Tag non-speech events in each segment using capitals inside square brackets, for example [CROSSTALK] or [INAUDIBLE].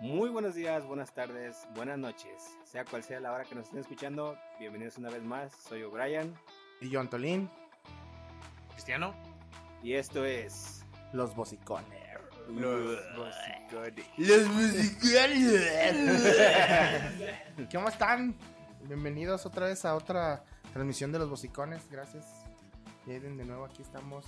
Muy buenos días, buenas tardes, buenas noches. Sea cual sea la hora que nos estén escuchando, bienvenidos una vez más. Soy O'Brien Y yo, Antolín, Cristiano. y esto es. los bocicones. Los Los bocicones. ¿Cómo están? Bienvenidos otra vez a otra transmisión de los bocicones. Gracias. Miren, de nuevo aquí estamos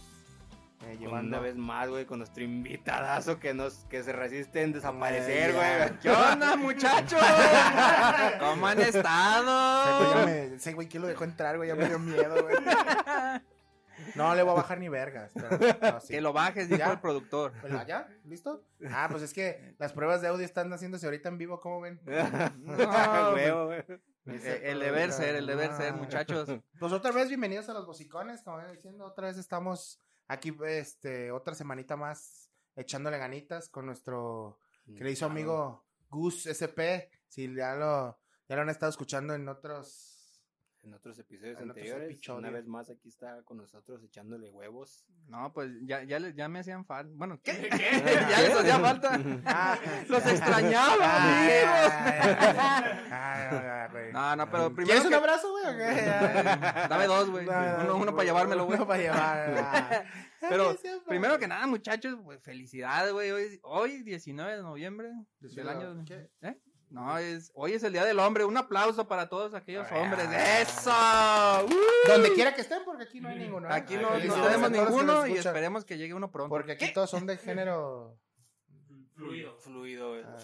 eh, llevando. Una vez más, güey, con nuestro invitadazo que nos que se resiste en desaparecer, Ay, ya. güey. ¿Qué onda, [LAUGHS] muchachos? [LAUGHS] ¿Cómo han estado? ese güey, ¿quién lo dejó entrar, güey? Ya me dio miedo, güey. [LAUGHS] No le voy a bajar ni vergas. pero- no, sí. Que lo bajes, dijo ¿Ya? el productor. Bueno, ¿Ya? ¿Listo? Ah, pues es que las pruebas de audio están haciéndose ahorita en vivo, ¿cómo ven? No, güey. Eh, El deber ser, el deber ser, muchachos. Pues otra vez, bienvenidos a los bocicones, como ven diciendo, otra vez estamos aquí, este, otra semanita más echándole ganitas con nuestro querido amigo Gus SP. Si ya lo, ya lo han estado escuchando en otros. En otros episodios En otros anteriores, episodios. una vez más aquí está con nosotros echándole huevos. No, pues ya, ya, ya me hacían falta. Bueno, [LAUGHS] ¿qué? ya les hacía [LAUGHS] falta. Ah, [LAUGHS] Los extrañaba, amigos. Ay, güey. No, no, pero primero ¿Quieres un que- abrazo, güey? qué? Dame dos, güey. Uno, uno para llevármelo, güey. Uno para llevar. ah. Pero primero que nada, muchachos, pues felicidades, güey. Hoy, hoy, 19 de noviembre del 19, año. ¿qué? ¿Eh? No, es, hoy es el Día del Hombre. Un aplauso para todos aquellos Ah. hombres. ¡Eso! ¡Uh! Donde quiera que estén, porque aquí no hay ninguno. ¿eh? Aquí Ay, no, tenemos ninguno y esperemos que llegue uno pronto. Porque aquí todos son de género. Fluido. Fluido, ah,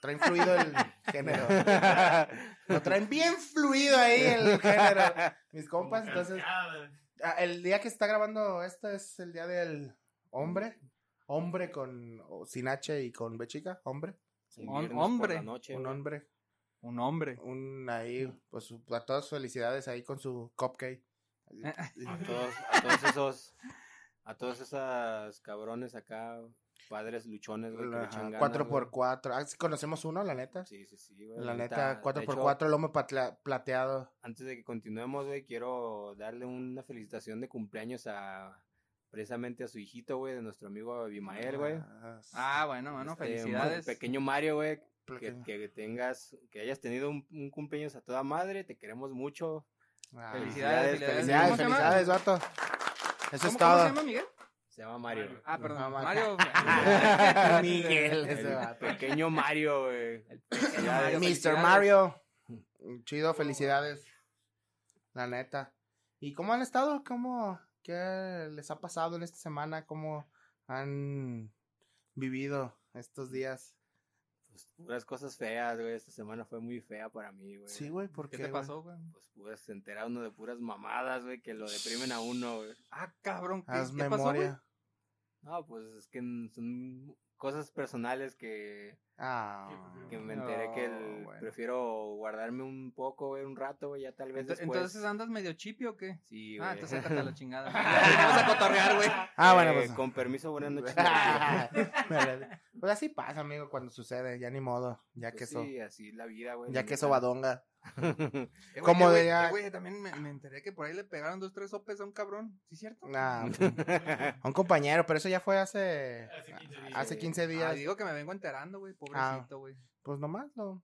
traen fluido el género. [LAUGHS] Lo traen bien fluido ahí el género. Mis compas, entonces. ah, El día que se está grabando esto es el día del hombre. Hombre con. sin H y con B chica. Hombre. Un por hombre. la noche, Un güey. hombre. Un hombre. Un ahí. Pues a todas felicidades ahí con su cupcake. [LAUGHS] A todos, a todos esos, a todos esos cabrones acá, padres luchones, güey, que le echan ganas, 4 por güey. 4 Ah, sí conocemos uno, la neta. Sí, sí, sí, güey. La neta, 4 de por hecho, 4 lomo plateado. Antes de que continuemos, güey, quiero darle una felicitación de cumpleaños a precisamente a su hijito, güey, de nuestro amigo Abimael, güey. Ah, Ah, bueno, bueno, Este, felicidades. Pequeño Mario, güey, que, tengas, que hayas tenido un, un cumpleaños a toda madre, te queremos mucho. Ah, Felicidades, felicidades, Felicidades, ¿Cómo felicidades, vato. Eso ¿Cómo, es cómo todo. se llama Miguel? Se llama Mario. Ah, perdón. Ma- Mario. [LAUGHS] Miguel, ese El pequeño Mario, güey. Mr. Mario. Chido, felicidades. La neta. ¿Y cómo han estado? ¿Cómo? ¿Qué les ha pasado en esta semana? ¿Cómo han vivido estos días? Pues puras cosas feas, güey. Esta semana fue muy fea para mí, güey. Sí, güey, ¿por ¿Qué qué? te güey? pasó, güey? Pues puras, se entera uno de puras mamadas, güey, que lo deprimen a uno, güey. Ah, cabrón. ¿Qué, Haz qué pasó, güey? No, pues es que son cosas personales que, Ah. que me enteré que el- No, bueno. prefiero guardarme un poco, güey, un rato, güey, ya tal vez Ento- después. Entonces andas medio chipi o qué? Sí, Ah, güey. entonces sácate a la chingada. [LAUGHS] Vamos a cotorrear, güey. Ah, bueno, Eh, pues. Con permiso, buenas noches. [LAUGHS] [LAUGHS] pues así pasa, amigo, cuando sucede, ya ni modo, ya que Pues eso, Sí, así la vida, güey. ya que eso badonga. Eh, Como diría- eh, güey, también me, me enteré que por ahí le pegaron dos, tres sopes a un cabrón. ¿Sí es cierto? Nah, [LAUGHS] a un compañero, pero eso ya fue hace, Hace 15 días. hace 15 Ah, digo que me vengo enterando, güey. Pobrecito, güey. Pues nomás lo,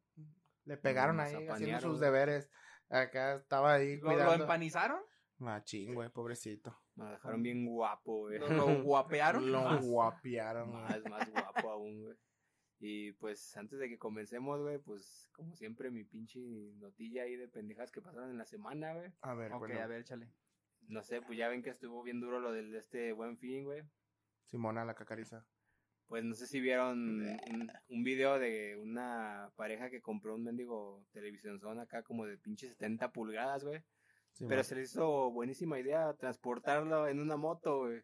le pegaron Nos ahí haciendo sus deberes. Acá estaba ahí ¿Lo, lo cuidando. empanizaron? Machín, güey, pobrecito. Me dejaron bien guapo, güey. ¿Lo, lo guapearon? Lo [LAUGHS] guapiaron. güey. Más, más guapo aún, güey. Y pues antes de que comencemos, güey, pues como siempre mi pinche notilla ahí de pendejas que pasaron en la semana, güey. A ver, Ok, bueno, a ver, échale. No sé, pues ya ven que estuvo bien duro lo del de este buen fin, güey. Simona la cacariza. Pues no sé si vieron un, un video de una pareja que compró un mendigo televisión zona acá como de pinche 70 pulgadas, güey. Pero se les hizo buenísima idea transportarlo en una moto, güey.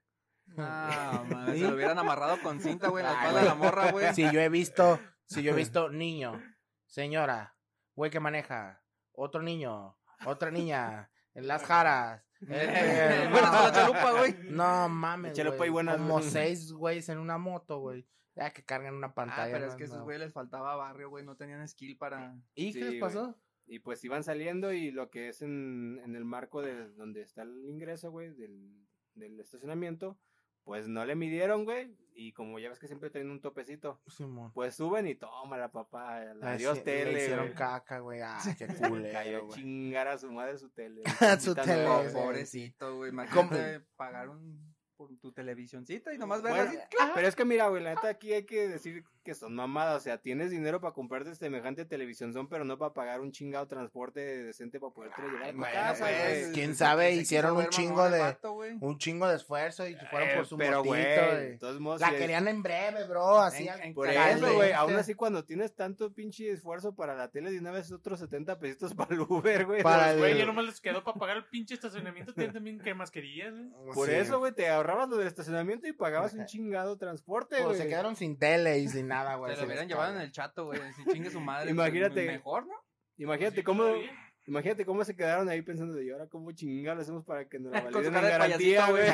Ah, man, se lo hubieran amarrado con cinta, güey, en la espalda de la morra, güey. Si yo he visto, si yo he [LAUGHS] visto niño, señora, güey que maneja, otro niño, otra niña, en las jaras. este, [LAUGHS] Buenas para la chalupa, güey. No mames, Chalupa y como seis güeyes en una moto, güey. Ya que cargan una Ah, pantalla. pero es no, que a esos no. güeyes les faltaba barrio, güey. No tenían skill para. ¿Y Sí, qué les pasó? Y pues iban saliendo y lo que es en, en el marco de donde está el ingreso, güey, del, del estacionamiento, Pues no le midieron, güey. Y como ya ves que siempre tienen un topecito, Simón. pues suben y toma la papá. La Ah, Dios sí, tele. Le hicieron güey. caca, güey. Ah, qué [LAUGHS] Cayó culero, a güey. chingar a su madre su tele. [LAUGHS] Su tele, güey. Pobrecito, güey. [LAUGHS] Imagínate pagar un, por tu televisioncita y nomás ver Bueno, así. Pero es que mira, güey, la neta aquí hay que decir que son mamadas. O sea, tienes dinero para comprarte semejante televisión, son, pero no para pagar un chingado transporte decente para poderte llevar a tu Bueno, casa, pues, güey. quién sabe, Se hicieron un chingo el de- vato. Un chingo de esfuerzo y fueron Eh, por su pero, motito. güey, todos modos, La es- querían en breve, bro. Así En- Por eso, güey, aún así cuando tienes tanto pinche esfuerzo para la tele de una vez otros 70 pesitos [LAUGHS] para el Uber, güey. Para Pues, el- Güey, ya nomás les quedó para pagar el pinche estacionamiento. Tienen también que mascarillas, güey. Por Sí. eso, güey, te ahorrabas lo del estacionamiento y pagabas un chingado transporte, Pues güey. se quedaron sin tele y sin nada, güey. Se lo hubieran llevado en el chato, güey. Si chingue su madre. Imagínate. pues, Mejor, ¿no? Imagínate Sí, cómo, todavía. imagínate cómo se quedaron ahí pensando de, "¿Y ahora cómo chingado lo hacemos para que nos [LAUGHS] la validen en garantía, güey.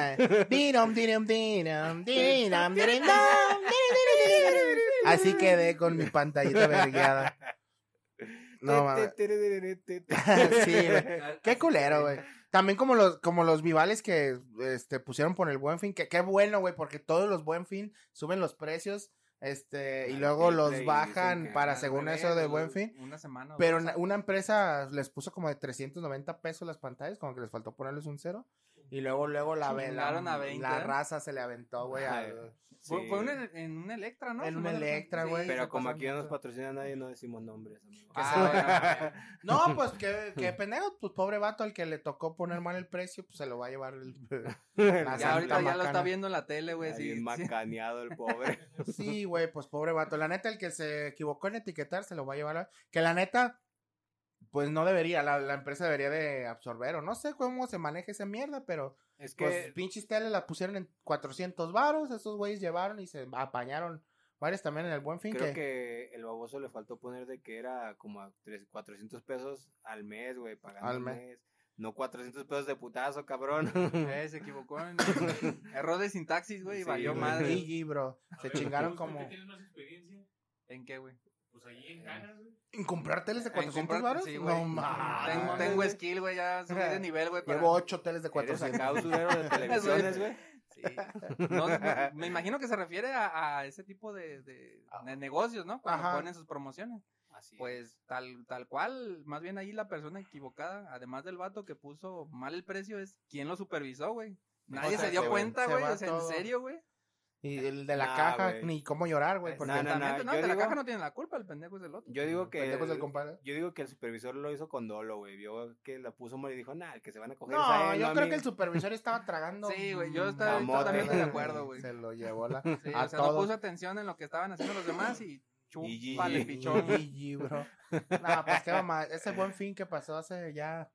Así quedé con mi pantallita vergueada. No, mames. [LAUGHS] Sí, güey. [LAUGHS] Qué culero, güey. También como los, como los vivales que este, pusieron por el buen fin, que qué bueno, güey, porque todos los buen fin suben los precios, este, y luego los bajan para según eso de buen fin. Una semana. Pero una, una empresa les puso como de 390 pesos las pantallas, como que les faltó ponerles un cero. Y luego, luego la, la, Chingaron a 20, la raza se le aventó, güey. Al- Fue, fue en un Electra, ¿no? En Si un mal no recuerdo. Electra, güey. Pero como aquí no nos patrocina nadie, no decimos nombres, amigo. Ah, [LAUGHS] No, pues qué, [LAUGHS] qué pendejo, pues pobre vato, al que le tocó poner mal el precio, pues se lo va a llevar el... [LAUGHS] la Ya ahorita ya lo está viendo en la tele, güey. Sí, bien sí. macaneado el pobre. Sí, güey, pues pobre vato. La neta, el que se equivocó en etiquetar se lo va a llevar a... Que la neta, pues no debería, la, la empresa debería de absorber, o no sé cómo se maneja esa mierda, pero Es que pues pinches tele la pusieron en 400 varos, esos güeyes llevaron y se apañaron varios también en el Buen Fin. creo que... que el baboso le faltó poner de que era como a tres- 400 pesos al mes, güey, pagando Al mes. mes. No 400 pesos de putazo, cabrón. Eh, se equivocó en [LAUGHS] error de sintaxis, güey, y Sí, valió madre. GG, bro. Se ver, chingaron ¿tú por qué como... tienes más experiencia? ¿En qué, güey? Pues ahí en Canas, güey. ¿En comprar teles de En 400 comprar- varos? sí, no mames. Tengo, mames, tengo güey. skill, güey, ya subí de [LAUGHS] nivel, güey. para- Llevo 8 teles de Eres 400. acá usurero de [LAUGHS] televisiones, güey. Sí. No, no, me imagino que se refiere a, a ese tipo de, de- de negocios, ¿no? Cuando Ajá. ponen sus promociones. Así es. Pues tal, tal cual, más bien ahí la persona equivocada, además del vato que puso mal el precio, es quien lo supervisó, güey. Nadie sea, se dio se cuenta, güey. va O sea, en serio, güey. Y el de la Nah, caja, ni cómo llorar, güey. Porque No, no, no, el de la caja no tiene la culpa, el pendejo es del otro. Yo digo que pendejos del compadre. yo digo que el supervisor lo hizo con dolo, güey. Vio que la puso mal y dijo, "Nah, el que se van a coger No, es él, yo creo mí". que el supervisor estaba tragando. Sí, güey, yo estaba- estoy de acuerdo, [LAUGHS] güey. Se lo llevó la. Sí, a o sea, no todos. puso atención en lo que estaban haciendo los demás Y chúpale, pichón. GG, [LAUGHS] bro. No, pues qué mamá. Ese buen fin que pasó hace ya.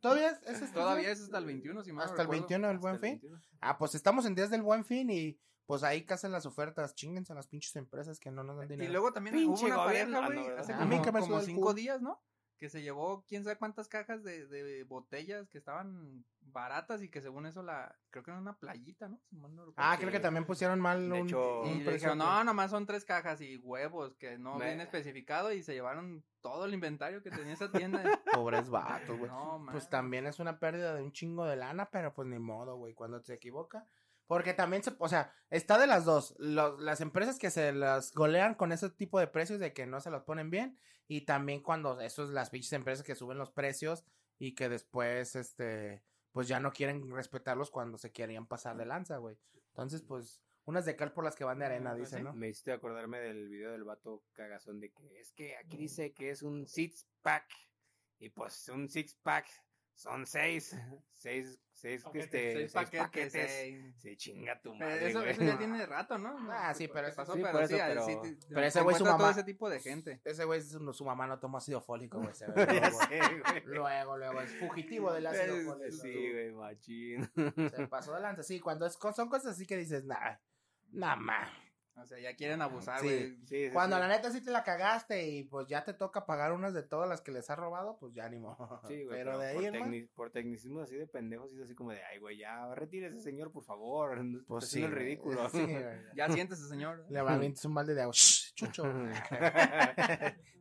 ¿Todavía es, es Todavía es hasta el 21, si no Hasta el recuerdo. 21 del Hasta buen el fin. 21. Ah, pues estamos en días del buen fin y pues ahí casan las ofertas. Chinguense a las pinches empresas que no nos dan Y dinero. luego también Pinche hubo una gobierno. pareja, Ah, güey, hace A como, el cinco días, ¿no? Que se llevó quién sabe cuántas cajas de, de botellas que estaban baratas y que según eso la, creo que era una playita, ¿no? Si mal no recuerdo. Ah, creo que también pusieron mal De un, hecho- un Y precio no, nomás son tres cajas y huevos, que no Me- viene especificado y se llevaron todo el inventario que tenía esa tienda. [LAUGHS] Pobres vatos, güey. no, man. Pues también es una pérdida de un chingo de lana, pero pues ni modo, güey, cuando se equivoca. Porque también se, o sea, está de las dos. Los- las empresas que se las golean con ese tipo de precios de que no se los ponen bien. Y también cuando esos, las pinches empresas que suben los precios y que después, este, pues ya no quieren respetarlos cuando se querían pasar de lanza, güey. Entonces, pues, unas de cal por las que van de arena, sí. ¿no? Me hiciste acordarme del video del vato cagazón de que es que aquí dice que es un six pack y pues un six pack son seis, seis, seis, Paquetes, este, Seis paquetes, paquetes. Sí, chinga tu madre, eso, güey. eso ya [LAUGHS] tiene rato, ¿no? Ah, sí, pero ¿Qué eso- pasó? sí, pero sí, eso, pero- sí te- pero te ese güey su encuentras todo mamá- ese tipo de gente. Ese güey, su, su mamá no tomó ácido fólico, güey. luego, [LAUGHS] luego, luego, es fugitivo del ácido fólico. Sí, güey, machín. Se pasó adelante, sí, cuando es, son cosas así que dices, nah, nada más. O sea, ya quieren abusar, güey. Sí, sí, Cuando la neta sí te la cagaste y pues ya te toca pagar unas de todas las que les has robado, pues ya ánimo. Sí, güey, pero, pero, de ahí, por, por tecnicismo así de pendejos, es así como de, ay, güey, ya, retírese, señor, por favor. [LAUGHS] no pues sí. el ridículo. [LAUGHS] Ya siéntese, señor. [LAUGHS] Le avientas un balde de agua. Chucho.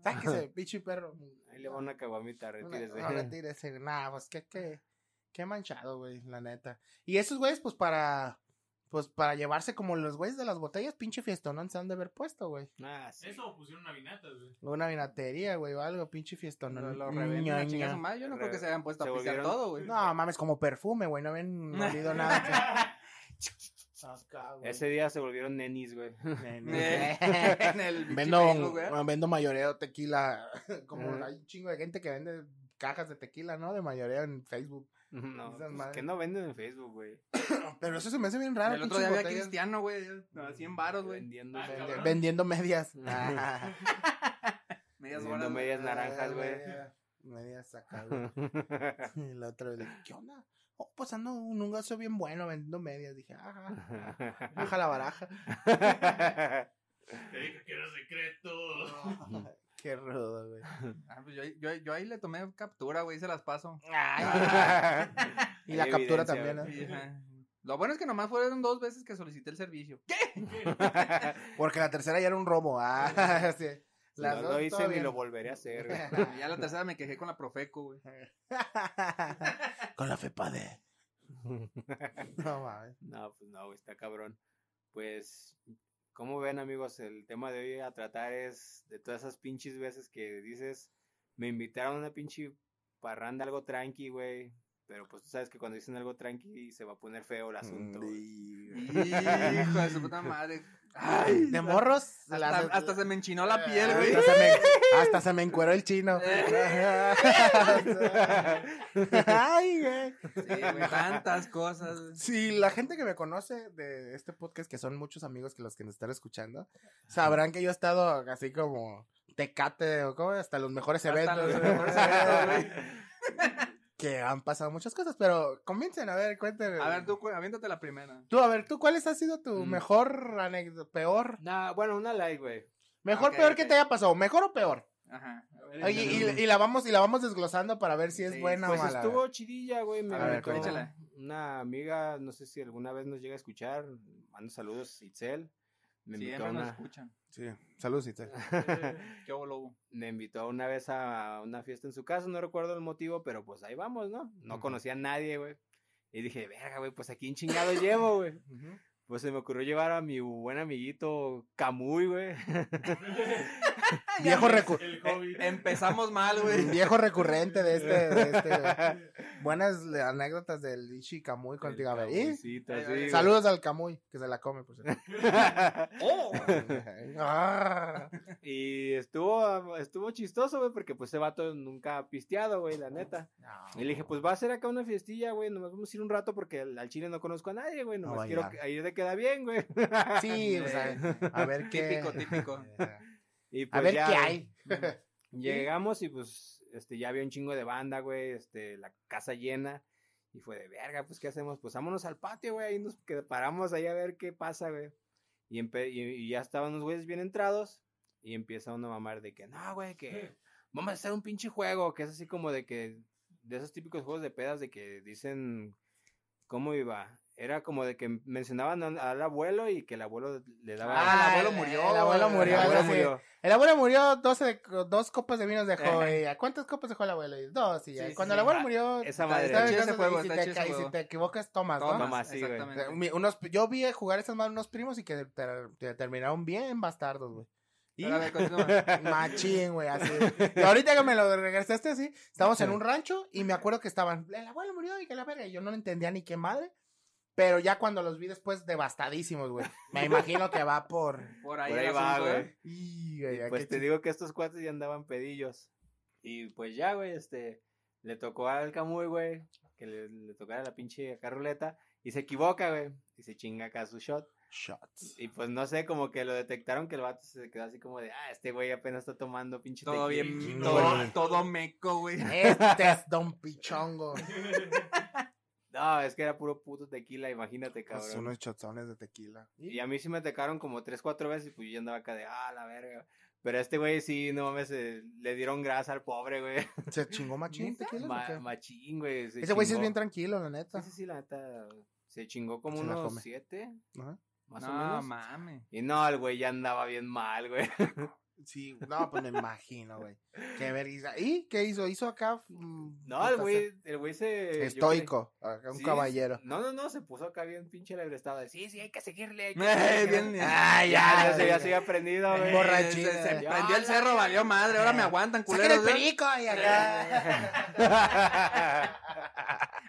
Sáquese, bicho y perro. Ahí le va una caguamita, retírese. No, retírese. Nah, pues qué, qué, qué manchado, güey, la neta. Y esos güeyes, pues para, pues para llevarse como los güeyes de las botellas, pinche fiestonón se han de haber puesto, güey. Ah, sí. Eso pusieron una vinata, güey. Una vinatería, güey, o algo, pinche fiestonón. Lo, lo madre. Yo no creo que se hayan puesto a Se volvieron- todo, güey. No, mames, como perfume, güey, no habían [LAUGHS] olido nada. Acá, [LAUGHS] güey. Ese día se volvieron nenis, güey. [LAUGHS] Eh, en el Vendo, güey. vendo mayoreo de tequila. Como Ajá. hay un chingo de gente que vende cajas de tequila, ¿no? De mayoreo en Facebook. No, pues, que no venden en Facebook, güey. [COUGHS] Pero eso se me hace bien raro. El otro día había cristiano, güey. A 100 varos, güey. Vendiendo. Ah, vendiendo medias. [LAUGHS] Medias Vendiendo medias naranjas, güey. Media- Medias güey. [LAUGHS] Y la otra vez, ¿qué onda? Oh, pues ando un un gasto bien bueno vendiendo medias. Dije, ajá, baja la baraja. [LAUGHS] Te dije que era secreto. Qué rudo, güey. [LAUGHS] Ah, pues yo, yo, yo ahí le tomé captura, güey. Se las paso. [LAUGHS] Y la captura también, ajá. Lo bueno es que nomás fueron dos veces que solicité el servicio. [LAUGHS] Porque la tercera ya era un robo. Ah, sí. Las no dos lo hice ni lo volveré a hacer, güey. Ya la tercera me quejé con la Profeco, güey. Con la FEPADE. No mames. No, pues no, güey, está cabrón. Pues, como ven, amigos, el tema de hoy a tratar es de todas esas pinches veces que dices, me invitaron a una pinche parranda algo tranqui, güey. Pero pues tú sabes que cuando dicen algo tranqui se va a poner feo el asunto. güey. Hijo de su puta madre. Ay, De morros. hasta, las- hasta se me enchinó la piel, güey. Hasta se, me, [LAUGHS] hasta se me encueró el chino. Ay, güey. Sí, güey, tantas cosas. güey. Si la gente que me conoce de este podcast, que son muchos amigos que los que nos están escuchando, sabrán que yo he estado así como tecate o como hasta los mejores Hasta eventos. los mejores eventos, güey. [LAUGHS] que han pasado muchas cosas, pero comiencen a ver, cuéntenme. A ver, tú, aviéntate la primera. Tú, a ver, tú, ¿cuál ha sido tu Mm. mejor anécdota? ¿Peor? Nah, bueno, una like, güey. ¿Mejor, peor ok. que te haya pasado? ¿Mejor o peor? Ajá. Ver, Oye, y, y la vamos, y la vamos desglosando para ver si es Sí, buena Pues o mala. estuvo chidilla, güey. Me A ver, invitó una amiga, no sé si alguna vez nos llega a escuchar. Mando saludos, Itzel. Me invitó, Siempre a nos una, escuchan. Sí, saludos, Itzel. [LAUGHS] ¿Qué lobo? me invitó una vez a una fiesta en su casa, no recuerdo el motivo, pero pues ahí vamos, ¿no? No Ujú. conocía a nadie, güey. Y dije, verga, güey, pues aquí en chingado llevo, güey. [LAUGHS] Pues se me ocurrió llevar a mi buen amiguito Camuy, güey. [LAUGHS] Viejo, recu- El hobbit. Empezamos mal, güey. viejo recurrente de este. De este [LAUGHS] buenas anécdotas del Ishi Kamui contigo. Ay, güey. Saludos al Kamui, que se la come, por cierto. [LAUGHS] ¡Oh! Ah. [LAUGHS] y estuvo, estuvo chistoso, güey, porque pues ese vato nunca ha pisteado, güey, la neta. Y le dije, pues va a ser acá una fiestilla, güey, nomás vamos a ir un rato porque al al chile no conozco a nadie, güey, No nomás a quiero ir de queda bien, güey. Sí, o sea, a ver qué. Típico, típico. Y A pues ver ya, qué hay. [LAUGHS] Llegamos y pues este ya había un chingo de banda, güey, este la casa llena y fue de verga, pues qué hacemos? Pues vámonos al patio, güey, y nos paramos ahí a ver qué pasa, güey. Y, empe- y, y ya estaban los güeyes bien entrados y empieza uno a mamar de que, "No, güey, que [LAUGHS] vamos a hacer un pinche juego", que es así como de que de esos típicos juegos de pedas de que dicen cómo iba. Era como de que mencionaban al, abuelo y que el abuelo le daba Ah, el abuelo el- murió, El abuelo murió. el abuelo murió. El abuelo murió, 12 de- dos copas de vinos dejó. ¿a ¿Cuántas copas dejó el abuelo? Y Dos. Y ya. Sí, Cuando sí. el abuelo Ah, murió, esa está- madre. está Está chido bien, ese juego, y si está te y si te equivocas, tomas, ¿no? Tomas, sí, güey. Eh, unos, yo vi jugar esas manos unos primos y que ter- ter- terminaron bien bastardos, güey. Y [LAUGHS] machín, güey, así. [LAUGHS] Y ahorita que me lo regresaste así, estábamos en un rancho y me acuerdo que estaban, el abuelo murió y que la verga, y yo no entendía ni qué madre. Pero ya cuando los vi después, devastadísimos, güey. Me imagino que va por... [LAUGHS] Por ahí, Por ahí va, güey. ¿eh? Y, güey, Pues te digo que estos cuates ya andaban pedillos. Y pues ya, güey, este, le tocó al Camuy, güey, que le, le tocara la pinche acá ruleta, y se equivoca, güey, y se chinga acá su shot. Shots. Y pues no sé, como que lo detectaron que el vato se quedó así como de, ah, este güey apenas está tomando pinche Todo tequila". bien, No, todo, todo meco, güey. Este es [LAUGHS] Don Pichongo. [LAUGHS] No, es que era puro puto tequila, imagínate, Pues cabrón. unos chotones de tequila. Y a mí sí me tocaron como tres, cuatro veces y pues yo andaba acá de, ah, la verga. Pero este güey sí, no mames, eh, le dieron grasa al pobre, güey. [LAUGHS] ¿Se chingó machín tequila? o Ma- qué? machín, güey. se Ese güey sí es chingó. bien tranquilo, la neta. Sí, sí, sí, la neta. Se chingó como Se la unos come. siete, Ajá. más no, o menos. mames. Y no, el güey ya andaba bien mal, güey. [LAUGHS] Sí, no, pues me imagino, güey. Qué vergüenza. ¿Y qué hizo? ¿Hizo acá? mm, No, el güey, el güey se... Estoico, acá un sí, caballero. No, no, no, se puso acá bien pinche el estado de sí, sí, hay que seguirle. Hay que [LAUGHS] Eh, seguirle". bien, Ah, ya, ya, ya, se, ya ya. se había aprendido, güey. Borrachín. Se, prendió el cerro, valió madre. Ahora me aguantan, ¡Saquen culeros. el ¿eh? perico! Y acá. [LAUGHS]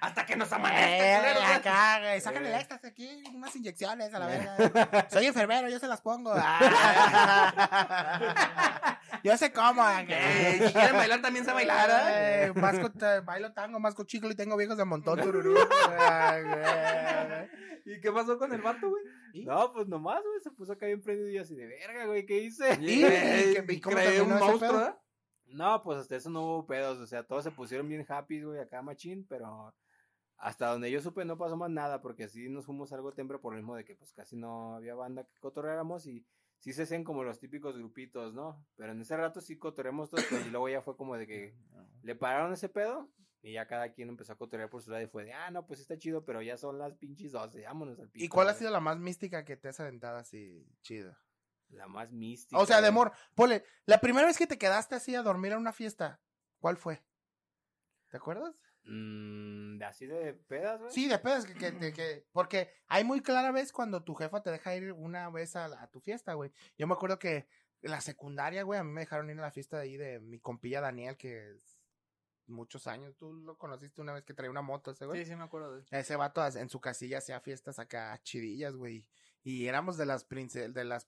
Hasta que nos Eh, amanezca, culeros. ¿eh? acá, güey, sacan el éxtasis aquí, unas inyecciones a la verga. Soy enfermero, yo se las pongo. [LAUGHS] yo sé cómo. Eh, si quieren bailar, también se bailar. ¿eh? Masco, bailo tango, masco chicle y tengo viejos de montón, [LAUGHS] tururú. Ah. ¿Y qué pasó con el vato, güey? No, pues nomás, güey, se puso acá bien prendido y así de verga, güey, ¿qué hice? ¿Y? ¿Y qué- y cómo creé un monstruo? ¿eh? No, pues hasta eso no hubo pedos, o sea, todos se pusieron bien happy, güey, acá machín, pero hasta donde yo supe no pasó más nada, porque así nos fuimos algo temprano por lo mismo de que pues casi no había banda que cotorreáramos y sí se hacían como los típicos grupitos, ¿no? Pero en ese rato sí cotorreamos todos, pues, y luego ya fue como de que [COUGHS] le pararon ese pedo y ya cada quien empezó a cotorrear por su lado y fue de, ah, no, pues está chido, pero ya son las pinches 12, vámonos al pico. ¿Y cuál ha güey". sido la más mística que te has aventado así chido? La más mística. O sea, de amor, ponle, la primera vez que te quedaste así a dormir en una fiesta, ¿cuál fue? ¿Te acuerdas? Mm, de así de pedas, güey. Sí, de pedas, que, que, de que- porque hay muy clara vez cuando tu jefa te deja ir una vez a, la- a tu fiesta, güey. Yo me acuerdo que en la secundaria, güey, a mí me dejaron ir a la fiesta de ahí de mi compilla Daniel, que es muchos años. Tú lo conociste una vez que traía una moto ese, güey. Sí, sí, me acuerdo de eso. Ese vato en su casilla hacía fiestas acá chidillas, güey. Y éramos de las prince de las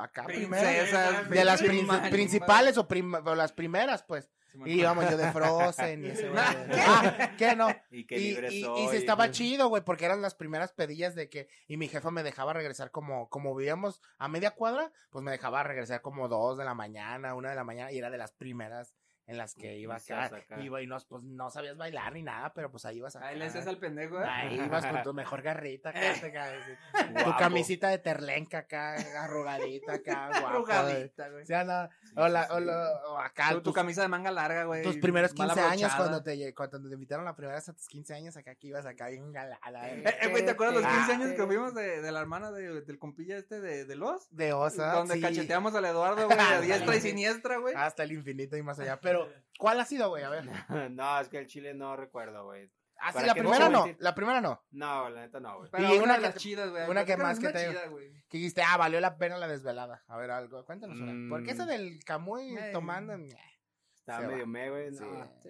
acá primeras. Princesas, De las prin- principales o, prim- o las primeras, pues. Sí, Y íbamos yo de Frozen y ese güey. [LAUGHS] Ah, ¿qué no? Y que Y, se estaba chido, güey, porque eran las primeras pedillas de que, y mi jefa me dejaba regresar como, como vivíamos a media cuadra, pues me dejaba regresar como dos de la mañana, una de la mañana, y era de las primeras en las que iba acá, acá. iba y no, pues no sabías bailar ni nada, pero pues ahí ibas acá. Ahí le al pendejo, ¿eh? Ahí ibas con tu mejor garrita acá, caes, [LAUGHS] tu camisita de terlenca acá, arrugadita acá, [LAUGHS] guapo. güey. Arrugadita, güey. Sí, anda, Sí, o, la- sí, o la- o acá Tu, tu tus- camisa de manga larga, güey. tus primeros mal 15 años cuando te, cuando te invitaron la primera vez a tus 15 años acá que ibas acá bien galada. Eh, eh, güey, ¿te acuerdas los 15 años que Ah, fuimos de, de la hermana de- del compilla este de, de los? De osa. donde cacheteamos al Eduardo, güey, a [LAUGHS] diestra y siniestra, güey. Hasta el infinito y más allá. Pero, ¿cuál ha sido, güey? A ver. [LAUGHS] no, es que el chile no recuerdo, güey. Ah, sí, la primera no. mentir. La primera no. No, la neta no, güey. Pero y una, una de que las chidas, güey. una que más que te- chida, güey. Que dijiste, ah, valió la pena la desvelada. A ver, algo. Cuéntanos una. Mm. Porque eso del Camuy Ey. tomando. Estaba medio me, güey. sí. No, sí.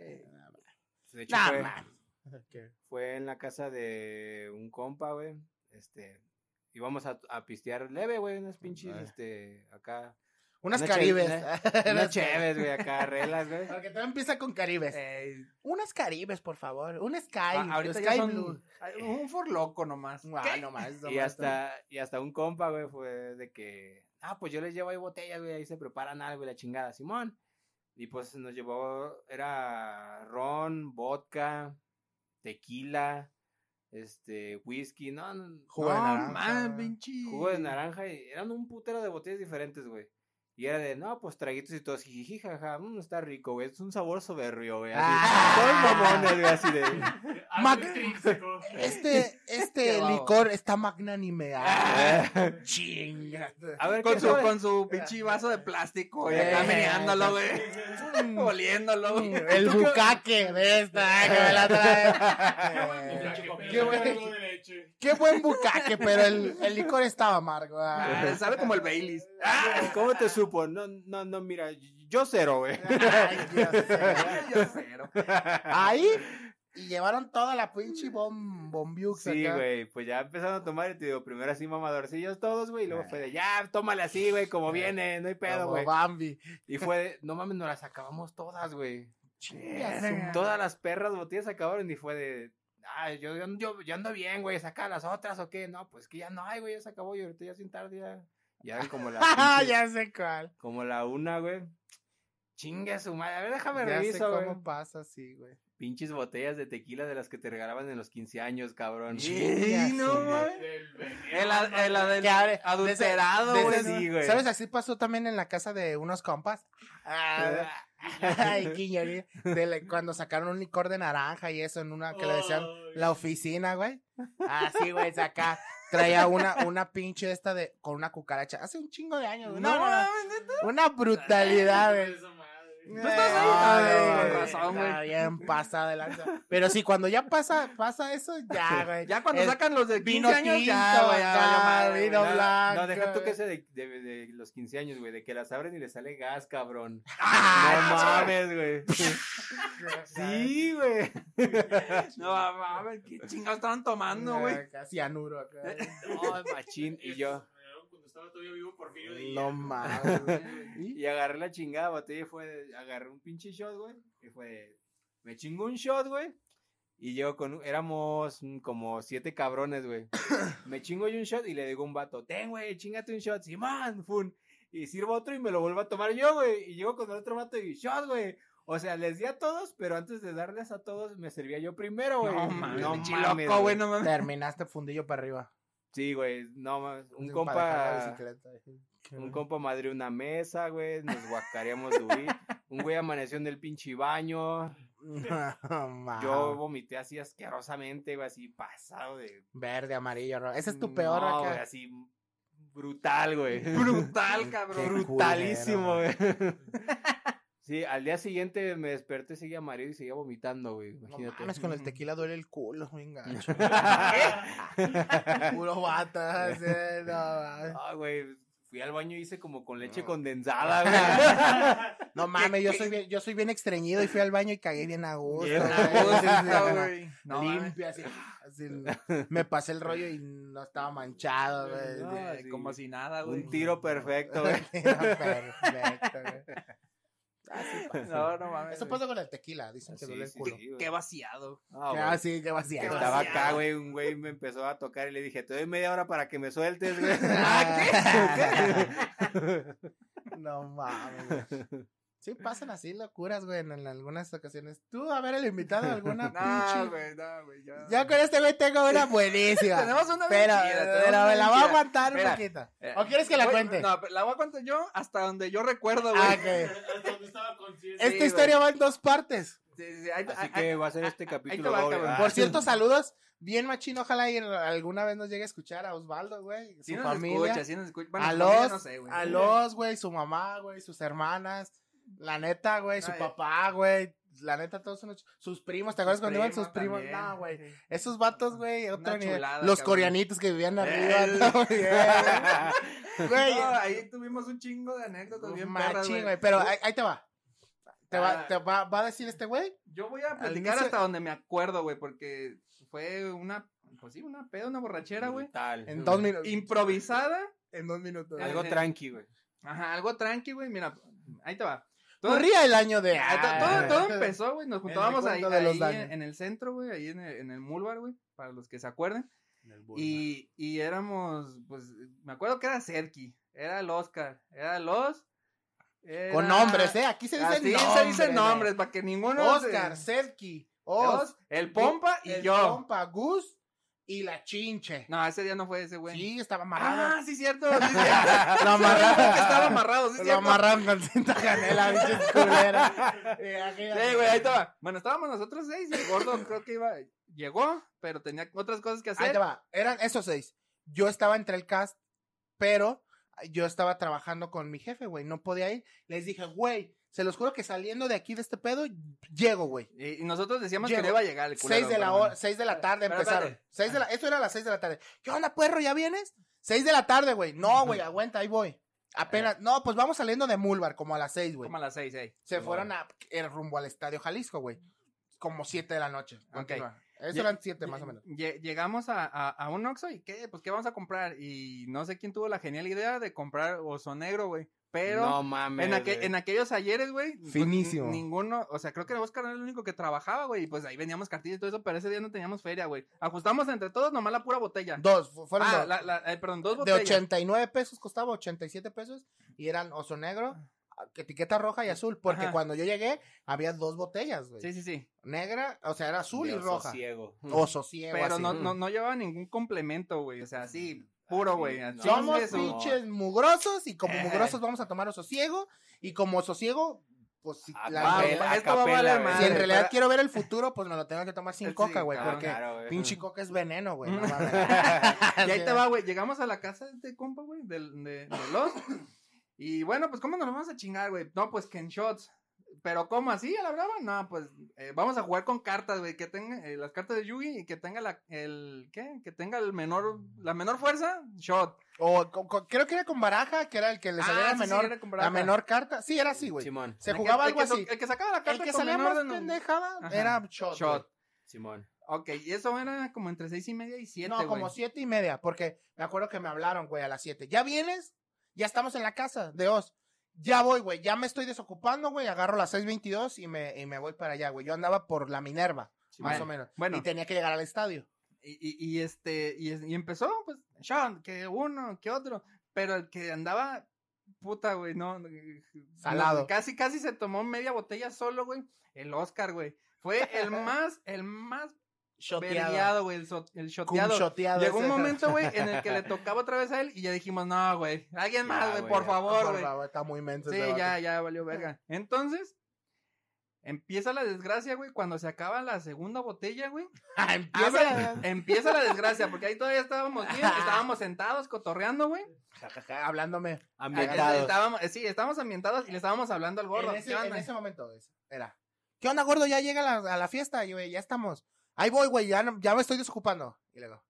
De hecho, Nah, [LAUGHS] fue, en la casa de un compa, güey. Este. Íbamos a, a pistear leve, güey. Unas pinches, este. Acá. Unas Una caribes. chel- [LAUGHS] Unas chéves, güey. Acá, reglas, güey. [LAUGHS] Porque todo empieza con caribes. Unas caribes, por favor. Un sky. a- ahorita Sky ya son blue. un for loco nomás. Ah, no más, no Y hasta, y hasta un compa, güey, fue de que, ah, pues yo les llevo ahí botellas, güey, ahí se preparan algo y la chingada, Simón. Y pues nos llevó, era ron, vodka, tequila, este, whisky, no, no, Jugo de no, naranja, man, pinche. jugo de naranja, y eran un putero de botellas diferentes, güey. Y era de, no, pues traguitos y todo, jiji, jaja, mm, está rico, güey, es un sabor soberbio, güey, así. Ah. Todos mamones, güey, así de... [LAUGHS] Mac-. Este, este licor está magnánime. Ah, [LAUGHS] chinga. A ver, Con ¿qué su, con su pinche vaso de plástico, Eh, acá meneándolo, güey. Mm, [LAUGHS] Oliéndolo. El bucaque de esta que me la trae. Qué Qué buen- de leche. Qué buen bucaque, pero el, el licor estaba amargo. ah. Ah, sabe como el Baileys. Ah, ¿Cómo te supo? No, no, no, mira, yo cero, güey. Ay, Dios mío. Yo cero. Ahí y llevaron toda la pinche bom, bombiux Sí, acá. güey, pues ya empezaron a tomar y te digo, primero así mamadorcillos todos, güey, y luego fue de, ya, tómale así, güey, como viene, no hay pedo, Como güey. Bambi. Y fue de, no mames, nos las acabamos todas, güey. Todas las perras botellas acabaron y fue de, ah, yo, yo, yo, yo ando bien, güey, saca las otras o qué, no, pues que ya no hay, güey, ya se acabó y ahorita ya sin tarde ya, ya como las, [LAUGHS] Ah, pinches- ya sé cuál. como la una, güey. Chingue su madre, a ver, déjame Ya sé reviso, güey. cómo pasa, sí, güey. pinches botellas de tequila de las que te regalaban en los 15 años, cabrón. Sí, no, veneno, El, el, adulterado, güey. Sí, güey. ¿Sabes? Así pasó también en la casa de unos compas. Ah, Ay, [LAUGHS] quiñoría. De la- cuando sacaron un licor de naranja y eso en una que le decían la oficina, güey. Así, güey, saca. Traía una, una pinche esta de, con una cucaracha. Hace un chingo de años, güey. No, No, no, no. mames, neta. Una brutalidad, güey. ¿No estás ahí? Ay, Ah, güey, con razón, güey. Está bien pasada de lanza. Pero sí, cuando ya pasa, pasa eso, ya, güey. Ya cuando El sacan los de 15 vino años, ya, tinto, güey, ya, madre, vino güey. No, blanco. no, deja tú que ese de, de- de los 15 años, güey, de que las abren y le sale gas, cabrón. [LAUGHS] Ah, no mames, güey. [LAUGHS] sí, güey. [LAUGHS] No mames, qué chingados estaban tomando, güey. Casi anuro acá. No, machín. Y yo, estaba todavía vivo Porfirio Díaz. No mames. [LAUGHS] y agarré la chingada botella y fue, agarré un pinche shot, güey. Y fue, me chingó un shot, güey. Y yo con, éramos como siete cabrones, güey. [COUGHS] Me chingo yo un shot y le digo a un vato, ten, güey, chingate un shot. Simón, fun. Y sirvo otro y me lo vuelvo a tomar yo, güey. Y llego con el otro vato y shot, güey. O sea, les di a todos, pero antes de darles a todos, me servía yo primero, güey. No mames, no pinche mames, loco, güey, no mames. Terminaste fundillo para arriba. Sí, güey, no mames. Un compa, un compa madre una mesa, güey. Nos guacaríamos durí. [LAUGHS] Un güey amaneció en el pinche baño. No, mames. Yo vomité así asquerosamente, güey, así pasado de. Verde, amarillo, rojo. Ese es tu peor No, acá. güey, así brutal, güey. Brutal, cabrón. Qué Brutalísimo, culero, güey. [LAUGHS] Sí, al día siguiente me desperté, seguía amarillo y seguía vomitando, güey. No Imagínate. mames, con el tequila duele el culo, venga. [LAUGHS] Puro bata, sí, no mames. Ah, güey. Fui al baño y hice como con leche condensada, [LAUGHS] güey. No mames, yo soy bien, yo soy bien estreñido y fui al baño y cagué bien a gusto. Bien güey. A güey. No, limpio, así, así, Me pasé el rollo y no estaba manchado, güey. No, sí. Como si nada, güey. Un [LAUGHS] tiro perfecto, güey. Perfecto, güey. Así [LAUGHS] pasa. No, no mames. Eso pasa con el tequila, dicen que Sí, duele el sí, culo. sí. Qué vaciado. Ah, güey. que vacía. Qué Estaba vaciado. acá, güey, un güey me empezó a tocar y le dije, te doy media hora para que me sueltes, güey. [LAUGHS] [LAUGHS] No mames. Sí, pasan así locuras, güey, en, en algunas ocasiones. Tú, a ver, el invitado, [LAUGHS] alguna No, güey, no, güey. ya. Con este güey tengo una [LAUGHS] buenísima. Tenemos una bien pero, chida, tenemos pero una me la voy a aguantar un poquito. Eh, ¿O quieres que la voy- cuente? No, pero la voy a contar yo hasta donde yo recuerdo, güey. Ah, ok. Hasta donde estaba consciente. Esta historia va en dos partes. Sí, sí, ahí- Así que va a ser este capítulo doble. Ah. Por cierto, saludos. Bien machín, ojalá y alguna vez nos llegue a escuchar a Osvaldo, güey. Su nos familia. escucha, sí nos escucha. Bueno, a los, no sé, güey. a los, güey, su mamá, güey, sus hermanas. La neta, güey, su Ay. papá, güey. La neta, todos son sus primos. ¿Te acuerdas Sus cuando iban sus primos también. No, güey. Esos vatos, güey, otro Una nivel. chulada, Los cabrón. coreanitos que vivían arriba. El-. [LAUGHS] Güey, No, ahí tuvimos un chingo de anécdotas bien perras, machín, güey. güey. Pero ahí, ahí te va. Te, va, Ah. te va, va a decir este güey. Yo voy a platicar inicio- hasta donde me acuerdo, güey, porque fue una, pues sí, una peda, una borrachera, güey. Brutal. En dos minutos. Improvisada. En dos minutos. Algo tranqui, güey. Ajá, algo tranqui, güey. Mira, ahí te va. Corría el año de. Ah, to- todo, todo empezó, güey. Nos El juntábamos ahí, en, en el centro, güey, ahí en el, en el Mulbar, güey, para los que se acuerden. Y, y éramos, pues, me acuerdo que era Serki, era el Oscar, era los... era- Con nombres, ¿eh? Aquí se dicen nombres. se dicen nombres, para que ninguno... Oscar, se- Serki, Os, Os, el Pompa y el yo. Pompa, Gus y la Chinche. No, ese día no fue ese, güey. Sí, estaba amarrado. Ah, sí, cierto. [LAUGHS] Sí, sí. Lo amarraron. [LAUGHS] estaba amarrado, sí, Lo cierto. amarraron con cinta canela, [LAUGHS] bichos aquí- Sí, güey, ahí estaba. Bueno, estábamos nosotros seis y el gordo creo que iba, llegó, pero tenía otras cosas que Ahí hacer. te va. Eran esos seis. Yo estaba entre el cast, pero yo estaba trabajando con mi jefe, güey. No podía ir. Les dije, güey, se los juro que saliendo de aquí de este pedo, llego, güey. Y, y nosotros decíamos Llego. que no iba a llegar el culero. Seis de la hora, seis de la tarde Pero empezaron. Seis de la, eso era a las seis de la tarde. ¿Qué onda, perro? ¿Ya vienes? Seis de la tarde, güey. No, güey, aguanta, ahí voy. Apenas, no, pues vamos saliendo de Mulbar, como a las seis, güey. Como a las seis, eh. Se fueron a, era rumbo al Estadio Jalisco, güey. Como siete de la noche. Continúa. Eso Lle- eran siete más o menos. Lle- Llegamos a, a, a un Oxxo y ¿qué? Pues ¿qué vamos a comprar? Y no sé quién tuvo la genial idea de comprar oso negro, güey. Pero no mames. en, aqu- güey. en aquellos ayeres, güey. pues, Finísimo. ninguno, o sea, creo que Oscar era el único que trabajaba, güey. Y pues ahí veníamos cartillas y todo eso, pero ese día no teníamos feria, güey. Ajustamos entre todos nomás la pura botella. Dos, fu- fueron ah, dos. la, la- eh, perdón, dos de botellas. 89 pesos costaba 87 pesos y eran oso negro, etiqueta roja y azul, porque Ajá. cuando yo llegué había dos botellas, güey. Sí, sí, sí. Negra, o sea, era azul De y oso roja. ciego. O sosiego, Pero así. no, no, no llevaba ningún complemento, güey. O sea, así, puro, güey. no. Somos eso. pinches mugrosos y como Eh. mugrosos vamos a tomar oso ciego y como oso ciego, pues si, A la- capela, esto va a valer güey. si en madre, realidad quiero ver el futuro, pues me lo tengo que tomar sin Sí, coca, güey, claro, porque claro, pinche coca es veneno, güey. no. [LAUGHS] Y ahí te va, güey. Llegamos a la casa de este compa, güey, del, de, de los. Y bueno, pues, ¿cómo nos vamos a chingar, güey? No, pues que en shots. Pero, ¿cómo así? ¿A la brava? No, pues, eh, vamos a jugar con cartas, güey. Que tenga eh, las cartas de Yugi y que tenga la, el, ¿qué? Que tenga el menor, la menor fuerza, shot. O co- co- creo que era con baraja, que era el que le salía Ah, la, sí, sí, menor, era con la menor carta. Sí, era así, güey. Simón, Se El que- jugaba el algo que así. El que sacaba la carta El que con salía menor más de- pendejada Ajá. era shot. Shot. Simón. Ok, y eso era como entre seis y media y siete, No, como siete y media, porque me acuerdo que me hablaron, güey, a las siete. ¿Ya vienes? Ya estamos en la casa de Oz. Ya voy, güey, ya me estoy desocupando, güey, agarro las 6.22 y me, y me voy para allá, güey. Yo andaba por la Minerva, más Bueno, o menos. bueno. Y tenía que llegar al estadio. Y, y, y este, y, y empezó, pues, Sean, que uno, que otro, pero el que andaba, puta, güey, no, no, Salado. casi, casi se tomó media botella solo, güey, el Oscar, güey, fue el [LAUGHS] más, el más vergueado, güey, el, so- el shoteado. Shoteado. Llegó un momento, güey, en el que le [LAUGHS] tocaba otra vez a él y ya dijimos, no, güey, alguien Ya, más, güey, por ya. favor, güey. está muy menso. Sí, ya, ya valió verga. [LAUGHS] Entonces, empieza la desgracia, güey, cuando se acaba la segunda botella, güey. [LAUGHS] Ah, empieza. Empieza la desgracia, porque ahí todavía estábamos bien, estábamos sentados cotorreando, güey. Hablándome. Ambientados. Estábamos, sí, estábamos ambientados y le estábamos hablando al gordo. En ese, momento, era. ¿Qué onda, gordo? Ya llega a la, a la fiesta, y, güey, ya estamos. Ahí voy, güey, ya, no- ya me estoy desocupando. Y luego,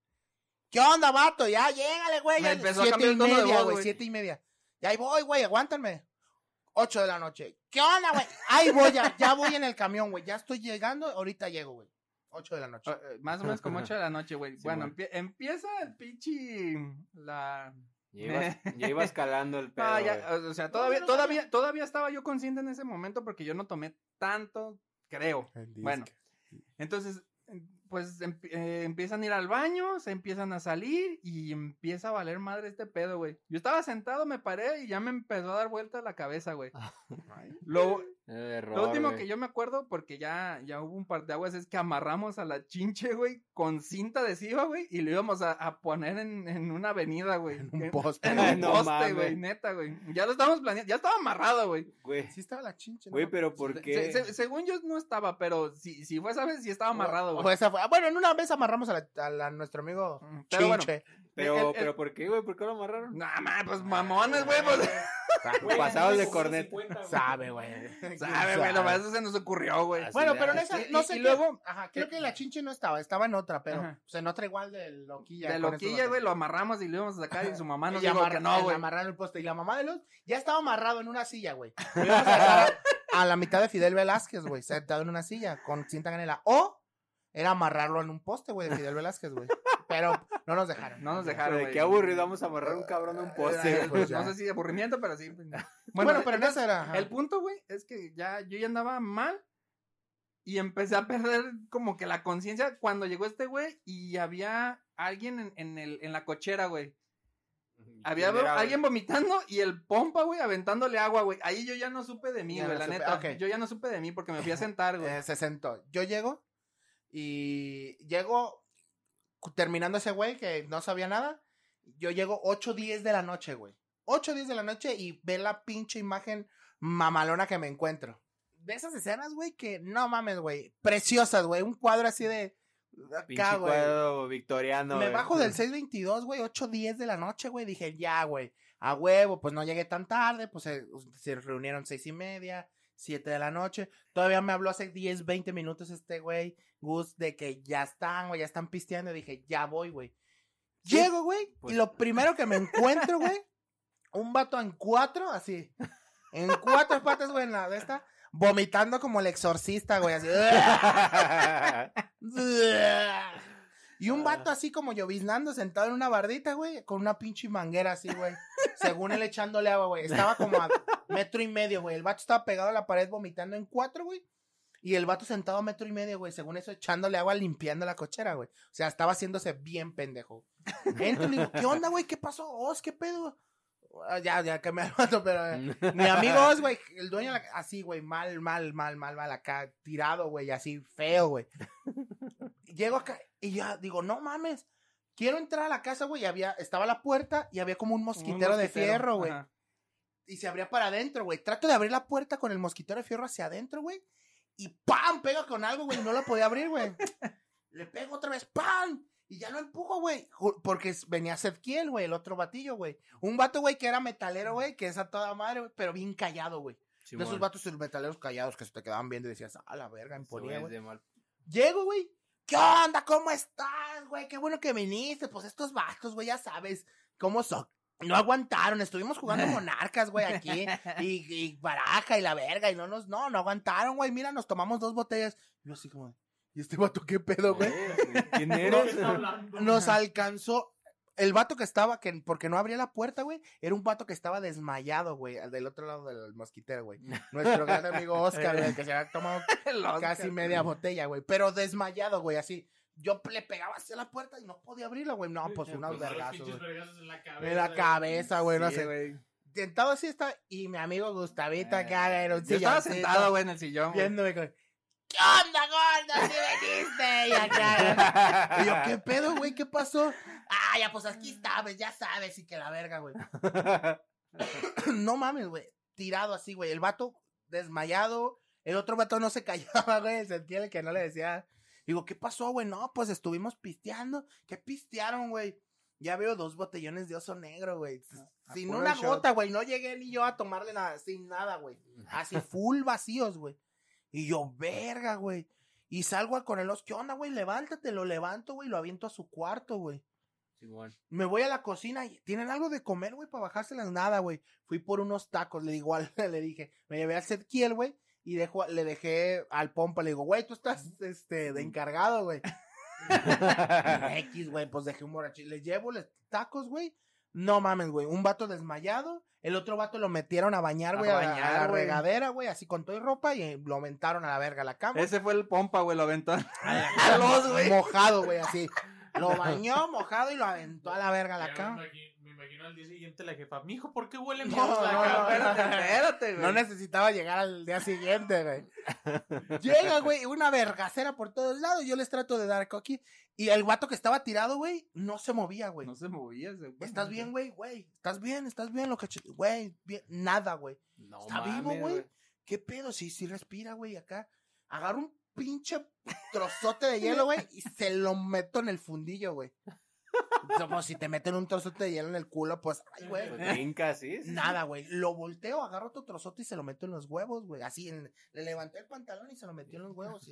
¿qué onda, vato? Ya, llégale, güey. Me ya- empezó a siete cambiar y el tono de media, voz, güey, siete y media. Ya ahí voy, güey, aguántame. Ocho de la noche. ¿Qué onda, güey? Ahí voy, ya, ya voy en el camión, güey. Ya estoy llegando, ahorita llego, güey. Ocho de la noche. Eh, eh, Más o menos como 8 de la noche, güey. Sí, bueno, empie- empieza el pinche. La. Ya iba, ya iba escalando [LAUGHS] el pedo. No, ya, o sea, todavía, no todavía, todavía estaba yo consciente en ese momento porque yo no tomé tanto, creo. Bueno, entonces, pues em- eh, empiezan a ir al baño, se empiezan a salir y empieza a valer madre este pedo, güey. Yo estaba sentado, me paré y ya me empezó a dar vueltas la cabeza, güey. Lo, Eh, error, lo último güey. que yo me acuerdo, porque ya, ya hubo un par de aguas, es que amarramos a la chinche, güey, con cinta adhesiva, güey, y lo íbamos a, a poner en, en una avenida, güey. En un En- poste. En [LAUGHS] un No poste, mames. güey, neta, güey. Ya lo estábamos planeando, ya estaba amarrado, güey. Güey, Sí estaba la chinche, ¿no? güey, pero ¿por qué? se- según yo no estaba, pero si, si fue esa vez, sí estaba amarrado, O güey. esa fue- ah, Bueno, en una vez amarramos a, la- a la- nuestro amigo Mm, Pero bueno. Pero, el- el- pero ¿por qué, güey? ¿Por qué lo amarraron? No, ma, pues mamones, güey, pues. [LAUGHS] Pasados de corneta. Sabe, güey. Sabe, [LAUGHS] güey, lo más eso se nos ocurrió, güey. Así Bueno, de- pero en esa, no sé y qué- luego- ajá, creo que la chinche no estaba, estaba en otra, pero, Ajá. pues en otra igual de loquilla. De con loquilla, güey, lo amarramos y lo íbamos a sacar y su mamá [LAUGHS] nos Y dijo amarra- que no, güey. Amarraron el poste. Y la mamá de los ya estaba amarrado en una silla, güey. Lo íbamos a dejar a, a la mitad de Fidel Velázquez, güey, sentado en una silla con cinta canela. O era amarrarlo en un poste, güey, de Fidel Velázquez, güey. Pero no nos dejaron. No nos dejaron, de güey. qué aburrido vamos a amarrar un cabrón a un poste. Eh, pues no sé si de aburrimiento, pero sí. pues, [LAUGHS] Bueno, Bueno, pero en esa era. ajá. El punto, güey, es que ya yo ya andaba mal y empecé a perder como que la conciencia cuando llegó este güey y había alguien en, en el, en la cochera, güey. Había alguien vomitando y el pompa, güey, aventándole agua, güey. Ahí yo ya no supe de mí, Ya güey, no la supe, neta. Yo ya no supe de mí porque me fui a sentar, güey. [LAUGHS] Eh, se sentó. Yo llego y llego terminando ese güey que no sabía nada. Yo llego 8 10 de la noche, güey. 8 10 de la noche y ve la pinche imagen mamalona que me encuentro. De esas escenas, güey, que no mames, güey. Preciosas, güey. Un cuadro así de. Acá, güey. cuadro victoriano. Me güey. bajo del [LAUGHS] 622, güey, 8 10 de la noche, güey. Dije, ya, güey, a huevo, pues no llegué tan tarde, pues se, se reunieron seis y media, 7 de la noche. Todavía me habló hace 10, 20 minutos este güey, Gus, de que ya están, güey, ya están pisteando. Dije, ya voy, güey. Llego, güey, pues- y lo primero que me encuentro, güey, un vato en cuatro, así, en cuatro patas, güey, en la de esta, vomitando como el exorcista, güey, así. Y un vato así como lloviznando sentado en una bardita, güey, con una pinche manguera así, güey. Según él echándole agua, güey. Estaba como a metro y medio, güey. El vato estaba pegado a la pared vomitando en cuatro, güey. Y el vato sentado a metro y medio, güey. Según eso, echándole agua, limpiando la cochera, güey. O sea, estaba haciéndose bien pendejo. Entro y digo, ¿qué onda, güey? ¿Qué pasó? Os, ¿qué pedo? Ah, Ya, ya que me [LAUGHS] mato, pero eh, mi amigo es, güey, el dueño, de la- así, güey, mal, mal, mal, mal, mal, acá, tirado, güey, así, feo, güey. Llego acá y ya digo, no mames, quiero entrar a la casa, güey, y había, estaba la puerta y había como un mosquitero, Un de fierro, güey. ajá. Y se abría para adentro, güey. Trato de abrir la puerta con el mosquitero de fierro hacia adentro, güey. Y ¡pam! Pega con algo, güey. No lo podía abrir, güey. [LAUGHS] Le pego otra vez, ¡pam! Y ya lo empujo, güey. Porque venía Sedkiel, güey, el otro batillo, güey. Un vato, güey, que era metalero, güey, que es a toda madre, güey, pero bien callado, güey. De esos vatos metaleros callados que se te quedaban viendo y decías, a la verga, imponía, güey. Llego, güey. ¿Qué onda? ¿Cómo estás, güey? Qué bueno que viniste. Pues estos vatos, güey, ya sabes cómo son. No aguantaron. Estuvimos jugando [LAUGHS] monarcas, güey, aquí. Y, y baraja y la verga. Y no nos, no, no aguantaron, güey. Mira, nos tomamos dos botellas. Y yo así como, ¿y este vato qué pedo, güey? ¿Quién ¿De qué eres? Nos alcanzó. El vato que estaba, que porque no abría la puerta, güey, era un vato que estaba desmayado, güey, al del otro lado del mosquitero, güey. Nuestro gran amigo Oscar, güey, que se había tomado [LAUGHS] casi media botella, güey. Pero desmayado, güey, así. Yo le pegaba hacia la puerta y no podía abrirla, güey. No, pues unos Pues, los vergazos, en la cabeza. En la cabeza, güey, no sé. güey. Sentado así está. Y mi amigo Gustavito Eh, acá en un Yo estaba sentado, güey, en el sillón. güey. Viéndome con. ¿Qué onda, gordo? ¿Sí veniste? Y acá. Y yo, ¿qué pedo, güey? ¿Qué pasó? Ah, ya, pues aquí sabes, ya sabes. Y que la verga, güey. [LAUGHS] no mames, güey. Tirado así, güey. El vato desmayado. El otro vato no se callaba, güey. Sentía el que no le decía. Digo, ¿qué pasó, güey? No, pues estuvimos pisteando. ¿Qué pistearon, güey? Ya veo dos botellones de oso negro, güey. A Sin una shot. gota, güey. No llegué ni yo a tomarle nada. Sin nada, güey. Así full vacíos, güey. Y yo, verga, güey. Y salgo con el oso. ¿Qué onda, güey? Levántate, lo levanto, güey. Lo aviento a su cuarto, güey. Simón. Me voy a la cocina y tienen algo de comer, güey, para bajárselas nada, güey. Fui por unos tacos, le digo al, [LAUGHS] le dije, me llevé al Setkiel, güey, y dejo, le dejé al pompa, le digo, güey, tú estás, este, de encargado, güey. [LAUGHS] X, güey, pues dejé un borrachito. Les llevo los tacos, güey. No mames, güey. Un vato desmayado. El otro vato lo metieron a bañar, güey, a, la- a la regadera, güey, así con todo y ropa y lo aventaron a la verga a la cama. Ese fue el pompa, güey, lo aventó. A [LAUGHS] los, güey. Mojado, güey, así. Lo [LAUGHS] bañó, mojado y lo aventó a la verga a la cama. Imagino al día siguiente la jefa. Mijo, ¿por qué huele la no, cama?" no, Espérate, [LAUGHS] espérate, güey. No necesitaba llegar al día siguiente, güey. [LAUGHS] Llega, güey, una vergacera por todos lados. Yo les trato de dar coqui. Y el vato que estaba tirado, güey, no se movía, güey. No se movía güey. ¿Estás bien, güey? Güey, ¿estás bien? ¿Estás bien? Lo que... Güey, bien. Nada, güey. No Está vivo, mames, güey. ¿Qué pedo? Sí, sí respira, güey, acá. Agarro un pinche trozote de hielo, güey, y se lo meto en el fundillo, güey. Como si te meten un trozote de hielo en el culo, pues, ay, güey. Pues brinca, sí. sí, Nada, güey. Lo volteo, agarro otro trozote y se lo meto en los huevos, güey. Así, en- le levanté el pantalón y se lo metió en los huevos. y-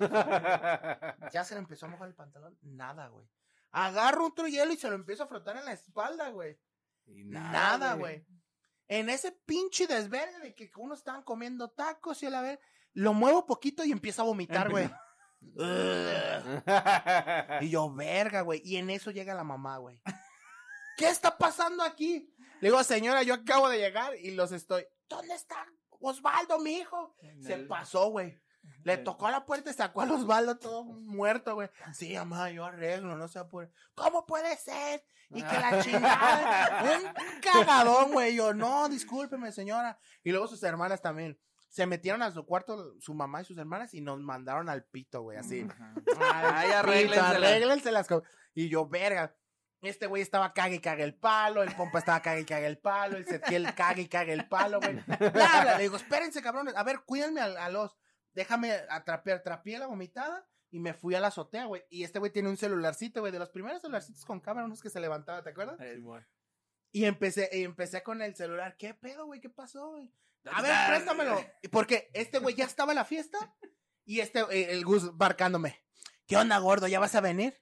ya se le empezó a mojar el pantalón. Nada, güey. Agarro otro hielo y se lo empiezo a frotar en la espalda, güey. Y Nada, güey. En ese pinche desvergue de que unos estaban comiendo tacos y a la vez, lo muevo poquito y empieza a vomitar, güey. [LAUGHS] Y yo, verga, güey. Y en eso llega la mamá, güey. ¿Qué está pasando aquí? Le digo, señora, yo acabo de llegar y los estoy. ¿Dónde está Osvaldo, mi hijo? Se pasó, güey. Le tocó a la puerta y sacó a Osvaldo todo muerto, güey. Sí, mamá, yo arreglo, no se apure. ¿Cómo puede ser? Y que la chingada. [LAUGHS] Un cagadón, güey. Yo, no, discúlpeme, señora. Y luego sus hermanas también. Se metieron a su cuarto, su mamá y sus hermanas, y nos mandaron al pito, güey, así. [LAUGHS] Ay, arréglenselas, co- Y yo, verga. Este güey estaba cague y cague el palo, el pompa estaba cague y cague el palo, el Setiel cague y cague el palo, güey. Le digo, espérense, cabrones. A ver, cuídenme a, a los. Déjame atrapear, trapié la vomitada y me fui a la azotea, güey. Y este güey tiene un celularcito, güey, de los primeros celularcitos con cámara, unos que se levantaba, ¿te acuerdas? Simón. Y empecé, y empecé con el celular. ¿Qué pedo, güey? ¿Qué pasó, güey? A ver, préstamelo. Porque este güey ya estaba en la fiesta y este, eh, el Gus barcándome. ¿Qué onda, gordo? ¿Ya vas a venir?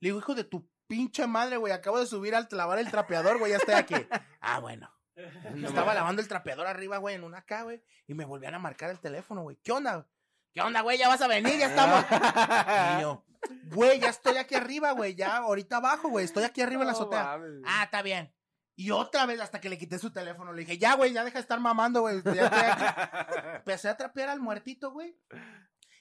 Le digo, hijo de tu pinche madre, güey. Acabo de subir al lavar el trapeador, güey. Ya estoy aquí. Ah, bueno. [LAUGHS] Estaba lavando el trapeador arriba, güey, en una acá, güey. Y me volvían a marcar el teléfono, güey. ¿Qué onda? ¿Qué onda, güey? ¿Ya vas a venir? Ya estamos. [LAUGHS] Y yo, güey, ya estoy aquí arriba, güey. Ya ahorita abajo, güey. Estoy aquí arriba en la azotea. Ah, está bien. Y otra vez hasta que le quité su teléfono, le dije, ya, güey, ya deja de estar mamando, güey. Ya estoy aquí". [LAUGHS] Empecé a trapear al muertito, güey.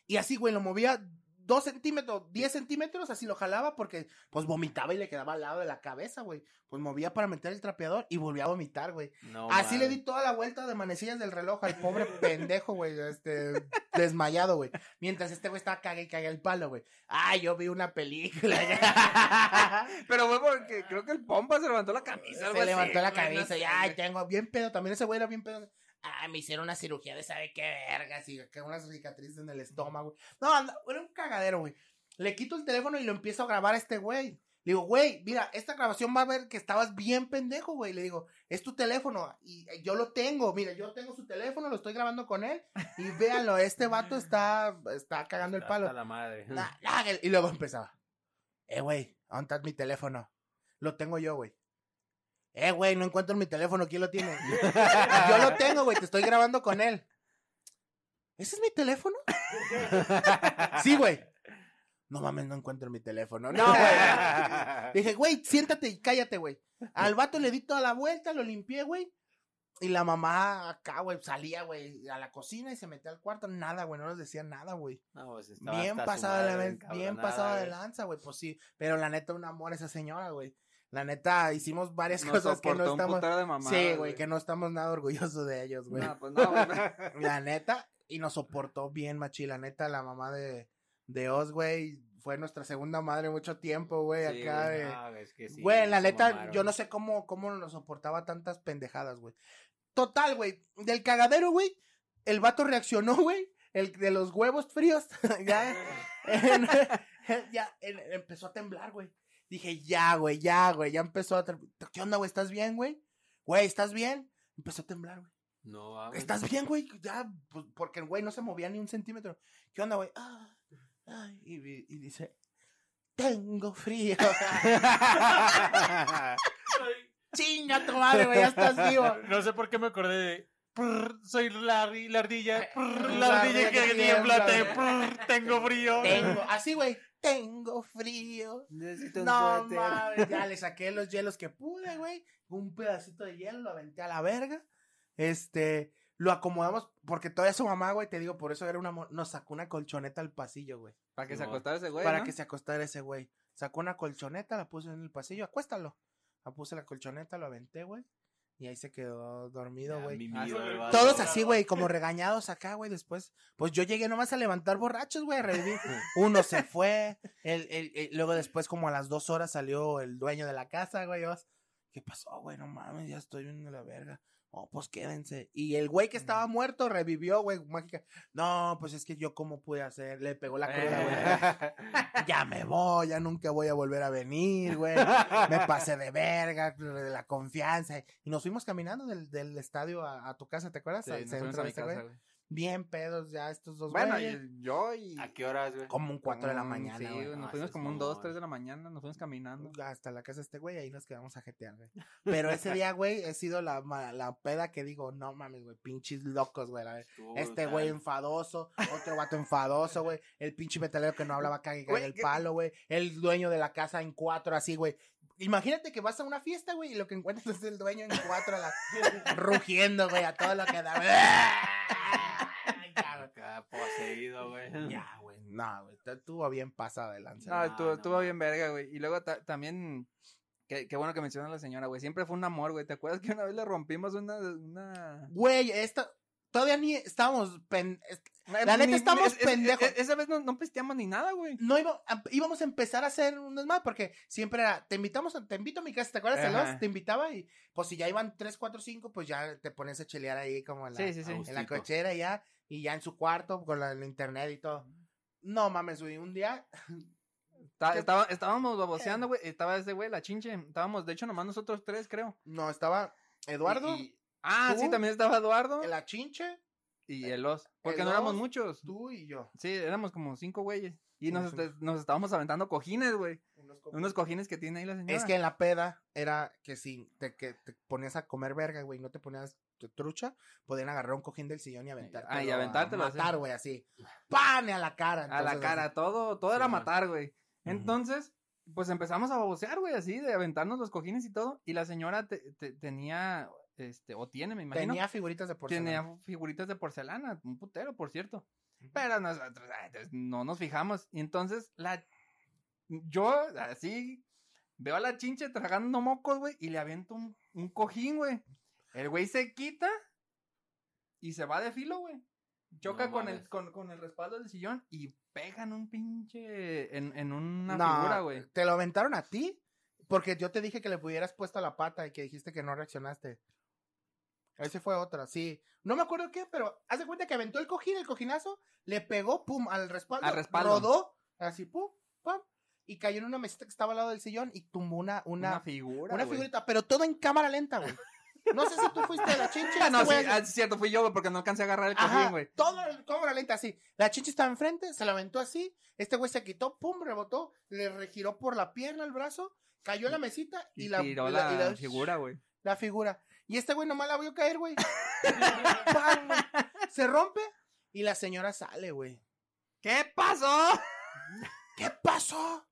Y así, güey, lo movía dos centímetros, diez centímetros, así lo jalaba porque pues vomitaba y le quedaba al lado de la cabeza, güey. Pues movía para meter el trapeador y volvía a vomitar, güey. No, Así le di toda la vuelta de manecillas del reloj al pobre [LAUGHS] pendejo, güey, este, desmayado, güey. Mientras este güey estaba cague y cague el palo, güey. Ay, yo vi una película. [LAUGHS] Pero fue porque creo que el pompa se levantó la camisa. algo Se así, levantó la güey, no cabeza y, sé, tengo bien pedo. También ese güey era bien pedo. Ah, me hicieron una cirugía de sabe qué vergas y que unas cicatrices en el estómago. No, anda, era un cagadero, güey. Le quito el teléfono y lo empiezo a grabar a este güey. Le digo, güey, mira, esta grabación va a ver que estabas bien pendejo, güey. Le digo, es tu teléfono y eh, yo lo tengo. Mira, yo tengo su teléfono, lo estoy grabando con él. Y véanlo, este vato está, está cagando el Hasta palo. la madre. Nah, nah, y luego empezaba. Eh, güey, ¿dónde está mi teléfono? Lo tengo yo, güey. Eh, güey, no encuentro mi teléfono. ¿Quién lo tiene? [LAUGHS] yo lo tengo, güey. Te estoy grabando con él. ¿Ese es mi teléfono? [LAUGHS] sí, güey. No mames, no encuentro mi teléfono. No, güey. [LAUGHS] Dije, güey, siéntate y cállate, güey. Al vato le di toda la vuelta, lo limpié, güey. Y la mamá acá, güey, salía, güey, a la cocina y se metía al cuarto. Nada, güey, no nos decía nada, güey. No, pues, estaba Bien pasada de, ven- bien pasada de lanza, güey, pues sí. Pero la neta, un amor esa señora, güey. La neta, hicimos varias Nos cosas que no estamos. de mamadas, Sí, güey, que no estamos nada orgullosos de ellos, güey. No, pues no, güey. [LAUGHS] La neta, y nos soportó bien, machi. La neta, la mamá de, de Oz, güey, fue nuestra segunda madre mucho tiempo, güey, Sí, acá. güey, No, es que sí, Güey, la neta, mamaron. yo no sé cómo, cómo nos soportaba tantas pendejadas, güey. Total, güey, del cagadero, güey, el vato reaccionó, güey, el de los huevos fríos, [LAUGHS] ya, [LAUGHS] en- ya en- empezó a temblar, güey. Dije, ya, güey, ya, güey, ya empezó a... ¿Qué onda, güey? ¿Estás bien, güey? Güey, ¿estás bien? Empezó a temblar, güey. No, mames. ¿Estás bien, güey? Ya, pues, porque el güey no se movía ni un centímetro. ¿Qué onda, güey? Ah, y, dice, tengo frío. [LAUGHS] Chinga tu madre, güey, ya estás vivo. No sé por qué me acordé de. prr, soy Larry, la ardilla. prr, La la ardilla que prr, Tengo frío. Tengo, así, güey, tengo frío. Necesito un No mames, ya le [LAUGHS] saqué los hielos que pude, güey. Un pedacito de hielo, lo aventé a la verga. Este, lo acomodamos, porque todavía su mamá, güey, te digo, por eso era una, nos sacó una colchoneta al pasillo, güey. Para que se acostara ese güey, para ¿no? que se acostara ese güey. Sacó una colchoneta, la puse en el pasillo, acuéstalo. La puse la colchoneta, lo aventé, güey. Y ahí se quedó dormido, güey. Todos así, güey, como regañados acá, güey. Después, pues yo llegué nomás a levantar borrachos, güey, a revivir. [LAUGHS] Uno se fue. El, el- el- luego después, como a las dos horas, salió el dueño de la casa, güey. ¿Qué pasó, güey? No mames, ya estoy viendo la verga. Oh, pues quédense. Y el güey que estaba muerto revivió, güey, mágica. No, pues es que yo cómo pude hacer. Le pegó la cruda, güey. [LAUGHS] Ya me voy, ya nunca voy a volver a venir, güey. Me pasé de verga, de la confianza. Y nos fuimos caminando del, del estadio a, a tu casa, ¿te acuerdas? Sí, Al centro Bien pedos ya estos dos Bueno, güeyes. y yo y... ¿A qué horas, güey? Como un 4 de la Mm, mañana, Sí, güey. güey, nos Ah, fuimos como un 2, mamón. 3 de la mañana, nos fuimos caminando. Hasta la casa de este güey, ahí nos quedamos a jetear, güey. Pero ese día, güey, he sido la, ma- la peda que digo, no mames, güey, pinches locos, güey. la ver- Estuvo Este brutal. güey enfadoso, otro vato enfadoso, güey. El pinche metalero que no hablaba cague, cague Güey, el ¿qué- palo, güey. El dueño de la casa en cuatro, así, güey. Imagínate que vas a una fiesta, güey, y lo que encuentras es el dueño en cuatro, a la- [LAUGHS] rugiendo, güey, a todo lo que da. [LAUGHS] Ya, güey. Acá poseído, güey. Ya, güey. No, güey. Estuvo bien pasada de lanza. No, estuvo, no estuvo bien verga, güey. Y luego ta- también, qué, qué bueno que menciona la señora, güey. Siempre fue un amor, güey. ¿Te acuerdas que una vez le rompimos una... una... Güey, esta. Todavía ni estábamos. pen- La neta, Ni- estamos es- es- pendejos. es- esa vez no, no pisteamos ni nada, güey. No iba- a- íbamos a empezar a hacer un desmadre porque siempre era, te invitamos, a- te invito a mi casa, ¿te acuerdas? los? Te invitaba y pues si ya iban 3, 4, 5, pues ya te pones a chelear ahí como en la, Sí, sí, sí. a en la cochera ya y ya en su cuarto con la, el internet y todo. No mames, güey, un día [LAUGHS] estaba- estábamos baboseando, güey. Estaba ese güey, la chinche. Estábamos, de hecho, nomás nosotros tres, creo. no estaba Eduardo, Y- y- ah, ¿Tú? sí, también estaba Eduardo. la chinche, Y el Os. Porque el no éramos Os, muchos. tú y yo. Sí, éramos como cinco güeyes. Y nos, estábamos aventando cojines, güey. Unos. Unos cojines que tiene ahí la señora. Es que en la peda era que si te, que te ponías a comer verga, güey, no te ponías trucha, podían agarrar un cojín del sillón y aventártelo. Ah, y aventártelo, A matar, güey, así. ¡Pane a la cara! A la Entonces, cara, así. todo, todo era matar, güey. Entonces, pues empezamos a babosear, güey, así, de aventarnos los cojines y todo. Y la señora te- te- tenía, este, o tiene, me imagino. Tenía figuritas de porcelana. Tenía figuritas de porcelana, un putero, por cierto. Pero nosotros pues, no nos fijamos. Y entonces, la. Yo, así, veo a la chinche tragando mocos, güey, y le aviento un, un cojín, güey. El güey se quita y se va de filo, güey. Choca No con, el, con, con el respaldo del sillón y pegan un pinche. En, en una No, figura, güey. ¿Te lo aventaron a ti? Porque yo te dije que le pudieras puesto la pata y que dijiste que no reaccionaste. Ese fue otra, sí. No me acuerdo qué, pero haz de cuenta que aventó el cojín, el cojinazo, le pegó, pum, al respaldo, Al respaldo. rodó, así, pum, pum, y cayó en una mesita que estaba al lado del sillón y tumbó una, Una, una, figura. una figurita, pero todo en cámara lenta, güey. No sé si tú fuiste de la chinche. Ah, no, este sí, güey ah, es cierto, fui yo, güey, porque no alcancé a agarrar el cojín, güey. todo en cámara lenta así. La chinche estaba enfrente, se la aventó así. Este güey se quitó, pum, rebotó, le regiró por la pierna el brazo, cayó en la mesita y, Y, la, tiró la, y la- figura, güey. la figura. Y este güey nomás la vio caer, güey. [LAUGHS] Se rompe y la señora sale, güey. ¿Qué pasó? [LAUGHS] ¿Qué pasó?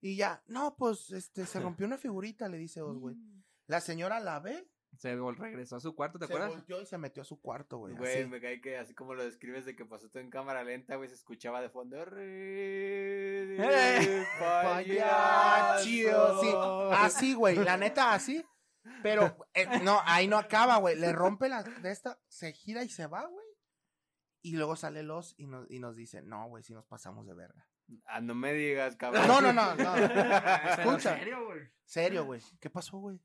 Y ya, no, pues, este, se rompió una figurita, le dice Os, güey. La señora la ve, Se vol- regresó a su cuarto, ¿te se acuerdas? volteó y se metió a su cuarto, güey. Güey, así. me cae que así como lo describes de que pasó todo en cámara lenta, güey, se escuchaba de fondo. "Re- [LAUGHS] Payacho, sí. Así, güey, la neta, así. Pero, eh, no, ahí no acaba, güey. Le rompe la de esta, se gira y se va, güey. Y luego sale los y nos, y nos dice, no, güey, si nos pasamos de verga. Ah, no me digas, cabrón. No, no, no, no. [LAUGHS] Pero Escucha. serio, güey? Serio, güey. ¿Qué pasó, güey?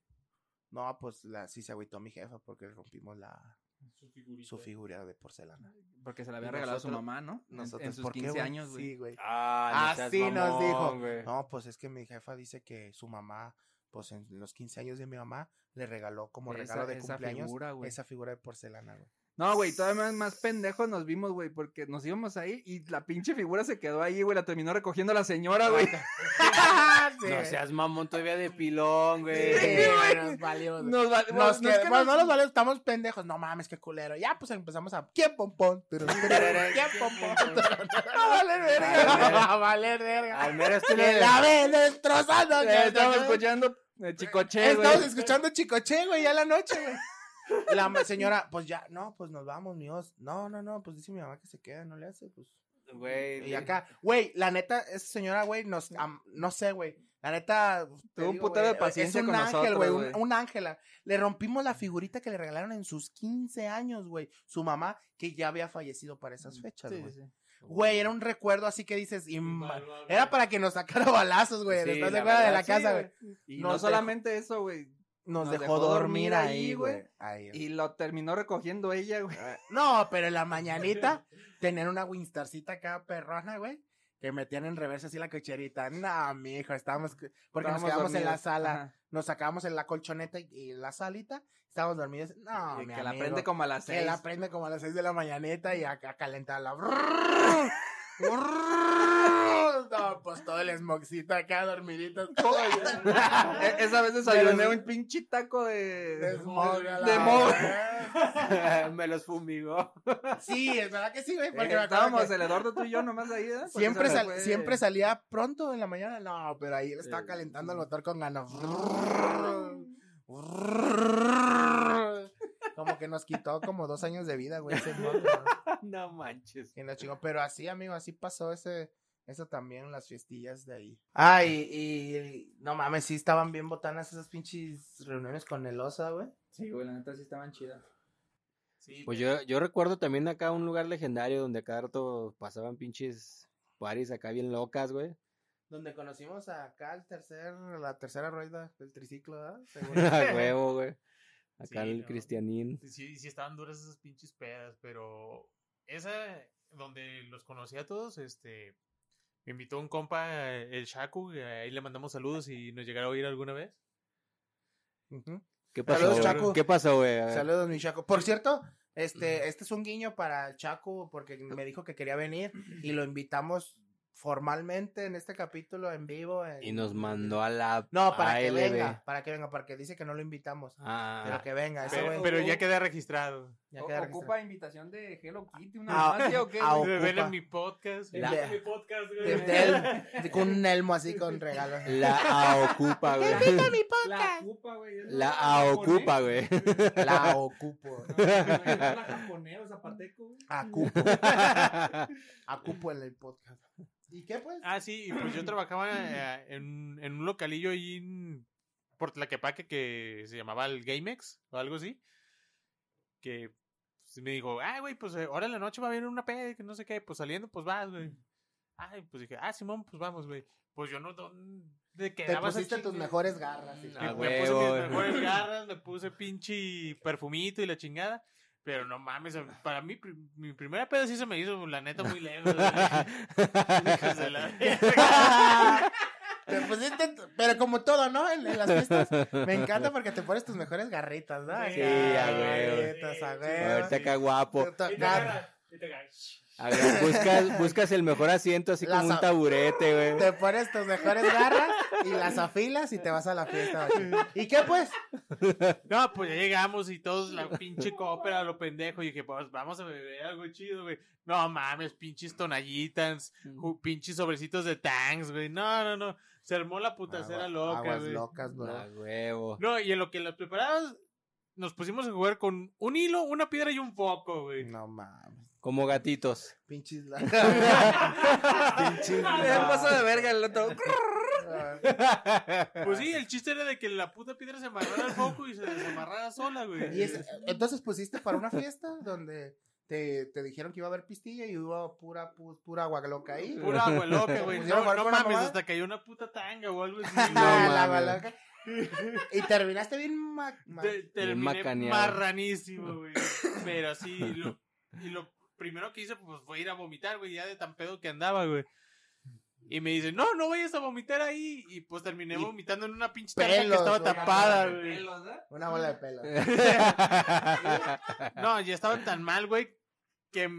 No, pues la, sí se agüitó mi jefa porque le rompimos la, Su figurita. su figura de porcelana. Porque se la había Y regalado a su nosotros- mamá, ¿no? En- Nosotros, en sus ¿por qué, 15 güey? años, güey. Sí, güey. Ah, Así nos mamón, dijo. No, pues es que mi jefa dice que su mamá, pues en los 15 años de mi mamá, le regaló como Esa- regalo de esa cumpleaños figura, esa figura de porcelana, güey. No, güey, todavía más, más pendejos nos vimos, güey, porque nos íbamos ahí y la pinche figura se quedó ahí, güey, la terminó recogiendo la señora, güey. [LAUGHS] No seas mamón todavía de pilón, güey. Sí, güey, nos valió. Nos va- Nos no que bueno, nos- no nos valió, estamos pendejos. No mames, qué culero. Ya, pues empezamos a. ¿Quién pompón? ¿Quién pompón? A valer verga. [LAUGHS] A valer verga. Al menos tú Que le la destrozando. Eh, Estamos escuchando el chicoche, güey. Estamos escuchando Chicoche, güey, ya la noche, güey. La señora, pues ya, no, pues nos vamos, míos. No, no, no, pues dice mi mamá que se queda, no le hace, pues. Güey. Y acá, güey, la neta, esa señora, güey, nos, am- no sé, güey. La neta, te Tuvo un putero de güey, paciencia es un con ángel, güey, un, güey. un ángela. Le rompimos la figurita que le regalaron en sus 15 años, güey. Su mamá, que ya había fallecido para esas fechas, Sí, güey. sí. Güey, era un recuerdo así que dices, y ma- Mal, mal, era para que nos sacara balazos, güey. Sí, ¿Estás de la de la sí, casa, güey. Y no solamente eso, güey. Nos, Nos dejó, dormir ahí, güey. Y lo terminó recogiendo ella, güey. Ah, No, pero en la mañanita [LAUGHS] tenían una Winstarcita acá perrona, güey. Que metían en reversa así la cocherita. No, mijo, estábamos. Porque nos quedamos en la sala. Ajá. Nos sacábamos en la colchoneta y, y la salita. Estábamos dormidos. No, Y mi que la prende como a las Que seis. la prende como a las 6 de la mañanita y acá calentarla. [LAUGHS] No, pues todo el smogcito acá dormidito. [LAUGHS] todo ya. E- Esa vez desayuné un pinche taco de... De smog, De mog. [LAUGHS] Me los fumigó. Sí, es verdad que sí, güey. Porque Eh, me Estábamos que- el Eduardo, tú y yo nomás ahí, ¿eh? Siempre, esa sal- fue- siempre salía pronto en la mañana. No, pero ahí él estaba Sí. calentando el motor con ganas. Como que nos quitó como dos años de vida, güey. ese motor, ¿no? [LAUGHS] no manches. Y nos chingó. Pero así, amigo, así pasó ese. Eso también las fiestillas de ahí. Ah, y, y- no mames, sí estaban bien botanas esas pinches reuniones con el Osa, güey. Sí, güey, la neta sí estaban chidas. Sí, Pues yo, yo recuerdo también acá un lugar legendario donde cada rato pasaban pinches paris acá bien locas, güey. Donde conocimos acá el tercer, la tercera rueda del triciclo, ¿verdad? [LAUGHS] A huevo, güey. Acá Sí, el no. Cristianín. Sí, sí estaban duras esas pinches pedas, pero esa donde los conocí a todos, este, me invitó un compa, eh, el Shaku, que ahí le mandamos saludos y nos llegará a oír alguna vez. ¿Qué pasó? Saludos? Chaco. ¿Qué pasó, güey? Saludos, mi Chaco. Por cierto, este, este es un guiño para el Chaco porque me dijo que quería venir y lo invitamos formalmente en este capítulo en vivo. en- Y nos mandó a la No, para que venga, para que venga, porque dice que no lo invitamos. Ah, Pero que venga, ese Pero, ya queda registrado. ya O- queda ¿Ocupa invitación de Hello Kitty? ¿Una Ah, o qué? ah? Ocupa. Ven en mi podcast. La- ven en mi podcast, güey. De- [LAUGHS] de- de- con un elmo así con regalos. La AOcupa, güey. [LAUGHS] La ocupa, güey. La. AOcupa, güey. La ocupo. No, la japonés zapateco, güey. Acupo. [LAUGHS] Acupo en el podcast. ¿Y qué pues? Ah, sí, y pues yo trabajaba eh, en, en un localillo ahí en por Tlaquepaque que se llamaba el GameX o algo así. Que pues, me dijo, ah, güey, pues eh, ahora en la noche va a venir una peda, que no sé qué, pues saliendo, pues vas, güey. Ay, pues dije, ah, Simón, pues vamos, güey. Pues yo no, ¿dónde Te pusiste tus mejores garras. y Ah, todo. me puse mis mejores garras, me puse pinche perfumito y la chingada. Pero no mames, para mí, mi primera peda sí se me hizo, la neta, muy lejos. [LAUGHS] la. [LAUGHS] Te pusiste, pero como todo, ¿no? En, en las fiestas. Me encanta porque te pones tus mejores garritas, ¿no? Sí, a garritas, a. Ahorita acá guapo. Y te agarras, y te agarras. A ver, buscas, [LAUGHS] buscas el mejor asiento, así como un taburete, güey. Te pones tus mejores garras y las afilas y te vas a la fiesta. güey. ¿Y qué pues? No, pues ya llegamos y todos la pinche cópera, lo pendejo. Y dije, pues vamos a beber algo chido, güey. No mames, pinches tonallitas, ju- pinches sobrecitos de tanks, güey. No, no, no. Se armó la putacera Aguas- loca, aguas güey. locas, bro. A huevo. No, y en lo que las preparabas, nos pusimos a jugar con un hilo, una piedra y un foco, güey. No mames. Como gatitos. Pinches. la- [LAUGHS] Pinches. Me pasó de verga el otro. Pues sí, el chiste era de que la puta piedra se amarrara al foco y se desamarrara sola, güey. Y es- entonces pusiste para una fiesta donde te, te dijeron que iba a haber pistilla y hubo pura, pu- pura agua loca ahí. Pura agua loca, güey. ¿Pusieron No, no mames, mamá? hasta cayó una puta tanga o algo así. Ah, [LAUGHS] No la agua loca. Y terminaste bien ma- ma- Te- terminé macaneado. marranísimo, güey. Pero sí, lo, y lo primero que hice pues fue ir a vomitar, güey, ya de tan pedo que andaba, güey. Y me dice, no, no vayas a vomitar ahí. Y pues terminé Y vomitando en una pinche tarta que pelos, estaba una tapada, bola de güey. Pelos, ¿eh? una bola de pelo. [LAUGHS] No, ya estaba tan mal, güey, que,